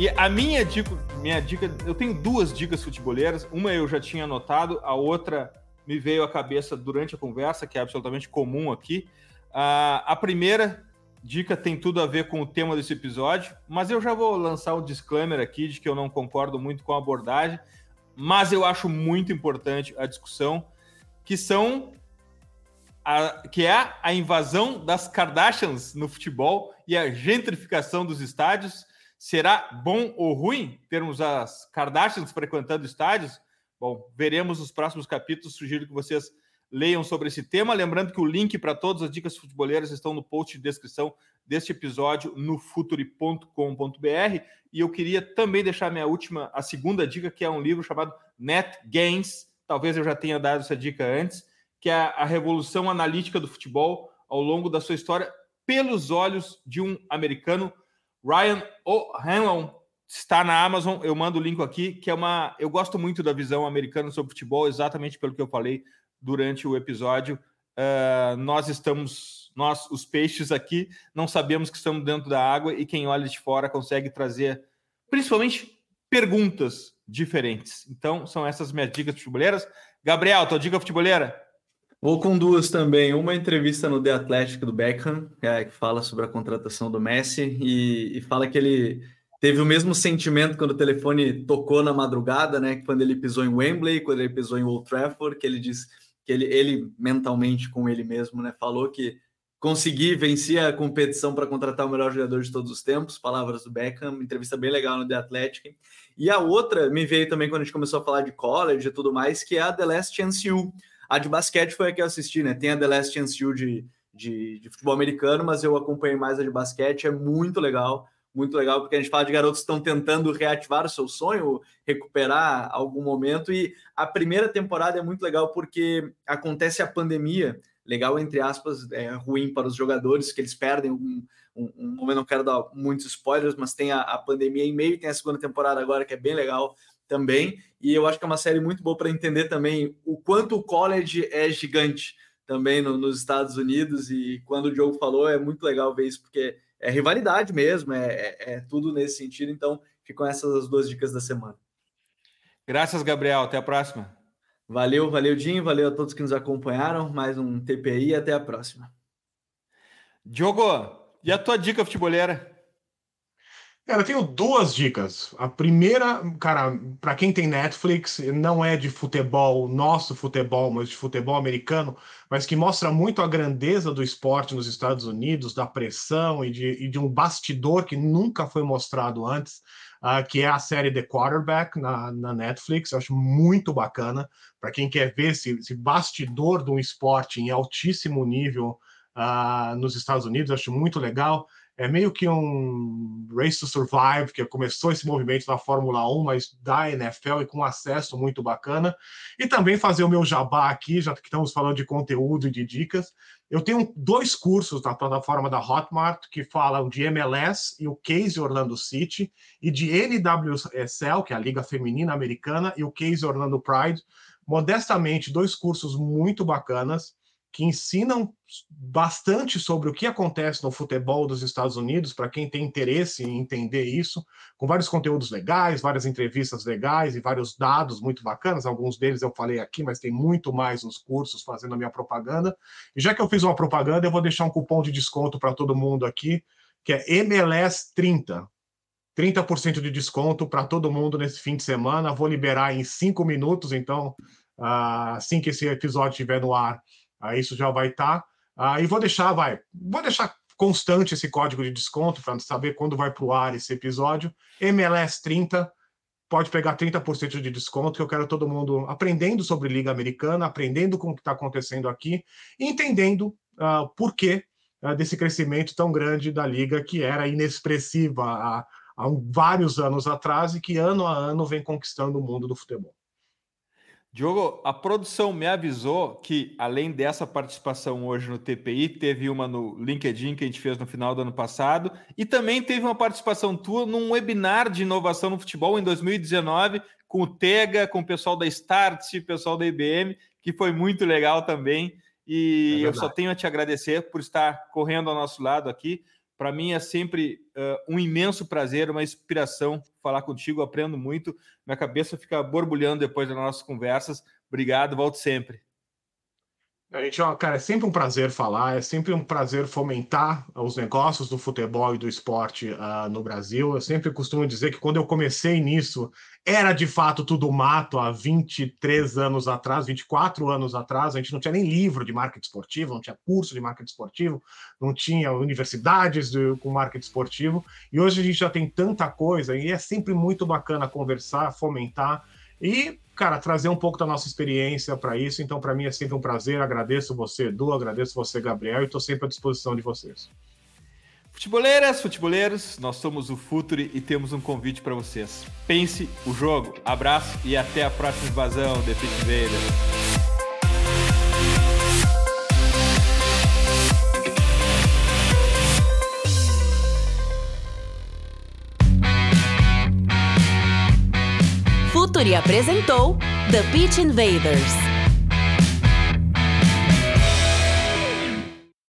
E a minha dica, minha dica, eu tenho duas dicas futeboleiras. Uma eu já tinha anotado, a outra me veio à cabeça durante a conversa, que é absolutamente comum aqui. Uh, a primeira dica tem tudo a ver com o tema desse episódio, mas eu já vou lançar um disclaimer aqui de que eu não concordo muito com a abordagem, mas eu acho muito importante a discussão, que são a, que é a invasão das Kardashians no futebol e a gentrificação dos estádios. Será bom ou ruim termos as Kardashians frequentando estádios? Bom, veremos nos próximos capítulos. Sugiro que vocês leiam sobre esse tema. Lembrando que o link para todas as dicas futeboleiras estão no post de descrição deste episódio no futuri.com.br. E eu queria também deixar minha última, a segunda dica, que é um livro chamado Net Gains. Talvez eu já tenha dado essa dica antes, que é a revolução analítica do futebol ao longo da sua história pelos olhos de um americano Ryan O'Hanlon está na Amazon. Eu mando o link aqui, que é uma. Eu gosto muito da visão americana sobre futebol, exatamente pelo que eu falei durante o episódio. Uh, nós estamos, nós, os peixes aqui, não sabemos que estamos dentro da água e quem olha de fora consegue trazer, principalmente, perguntas diferentes. Então, são essas minhas dicas futeboleiras. Gabriel, tua dica futeboleira? Vou com duas também. Uma entrevista no The Athletic do Beckham, é, que fala sobre a contratação do Messi e, e, fala que ele teve o mesmo sentimento quando o telefone tocou na madrugada, né? Quando ele pisou em Wembley, quando ele pisou em Old Trafford, que ele disse que ele, ele mentalmente com ele mesmo, né? Falou que consegui vencer a competição para contratar o melhor jogador de todos os tempos. Palavras do Beckham, entrevista bem legal no The Athletic. E a outra me veio também quando a gente começou a falar de college e tudo mais, que é a The Last Chance You a de basquete foi a que eu assisti, né? Tem a The Last Chance You de, de, de futebol americano, mas eu acompanhei mais a de basquete. É muito legal, muito legal, porque a gente fala de garotos que estão tentando reativar o seu sonho, recuperar algum momento. E a primeira temporada é muito legal porque acontece a pandemia, legal entre aspas, é ruim para os jogadores, que eles perdem um, um, um momento, não quero dar muitos spoilers, mas tem a, a pandemia em meio, tem a segunda temporada agora que é bem legal também. E eu acho que é uma série muito boa para entender também o quanto o college é gigante também no, nos Estados Unidos. E quando o Diogo falou, é muito legal ver isso, porque é rivalidade mesmo, é, é, é tudo nesse sentido. Então, ficam essas as duas dicas da semana. Graças, Gabriel. Até a próxima. Valeu, valeu, Jim. Valeu a todos que nos acompanharam. Mais um TPI. Até a próxima. Diogo, e a tua dica futeboleira? Cara, eu tenho duas dicas. A primeira, cara, para quem tem Netflix, não é de futebol, nosso futebol, mas de futebol americano, mas que mostra muito a grandeza do esporte nos Estados Unidos, da pressão e de, e de um bastidor que nunca foi mostrado antes, uh, que é a série The Quarterback na, na Netflix. Eu acho muito bacana. Para quem quer ver esse, esse, bastidor de um esporte em altíssimo nível uh, nos Estados Unidos, eu acho muito legal é meio que um Race to Survive, que começou esse movimento na Fórmula 1, mas da NFL e com acesso muito bacana. E também fazer o meu jabá aqui, já que estamos falando de conteúdo e de dicas. Eu tenho dois cursos na plataforma da Hotmart que falam de MLS e o Case Orlando City, e de NWSL, que é a Liga Feminina Americana, e o Case Orlando Pride. Modestamente, dois cursos muito bacanas que ensinam bastante sobre o que acontece no futebol dos Estados Unidos, para quem tem interesse em entender isso, com vários conteúdos legais, várias entrevistas legais e vários dados muito bacanas. Alguns deles eu falei aqui, mas tem muito mais nos cursos fazendo a minha propaganda. E já que eu fiz uma propaganda, eu vou deixar um cupom de desconto para todo mundo aqui, que é MLS30. 30% de desconto para todo mundo nesse fim de semana. Vou liberar em cinco minutos, então, ah, assim que esse episódio estiver no ar, Aí isso já vai estar. Tá. Aí vou deixar, vai, vou deixar constante esse código de desconto para saber quando vai para o ar esse episódio. MLS 30, pode pegar 30% de desconto, que eu quero todo mundo aprendendo sobre Liga Americana, aprendendo com o que está acontecendo aqui, entendendo uh, por que uh, desse crescimento tão grande da Liga, que era inexpressiva há, há vários anos atrás e que ano a ano vem conquistando o mundo do futebol. Diogo, a produção me avisou que, além dessa participação hoje no TPI, teve uma no LinkedIn que a gente fez no final do ano passado, e também teve uma participação tua num webinar de inovação no futebol em 2019, com o Tega, com o pessoal da Start, pessoal da IBM, que foi muito legal também. E é eu só tenho a te agradecer por estar correndo ao nosso lado aqui. Para mim é sempre uh, um imenso prazer, uma inspiração falar contigo, aprendo muito. Minha cabeça fica borbulhando depois das nossas conversas. Obrigado, volto sempre. A gente, cara, é sempre um prazer falar, é sempre um prazer fomentar os negócios do futebol e do esporte uh, no Brasil. Eu sempre costumo dizer que quando eu comecei nisso, era de fato tudo mato há 23 anos atrás, 24 anos atrás. A gente não tinha nem livro de marketing esportivo, não tinha curso de marketing esportivo, não tinha universidades de, com marketing esportivo. E hoje a gente já tem tanta coisa e é sempre muito bacana conversar, fomentar e cara, trazer um pouco da nossa experiência para isso. Então, para mim é sempre um prazer. Agradeço você, Edu, agradeço você, Gabriel, e estou sempre à disposição de vocês. Futeboleiras, futeboleiros, nós somos o Futuri e temos um convite para vocês. Pense o jogo. Abraço e até a próxima invasão, The Futuri apresentou The Pitch Invaders.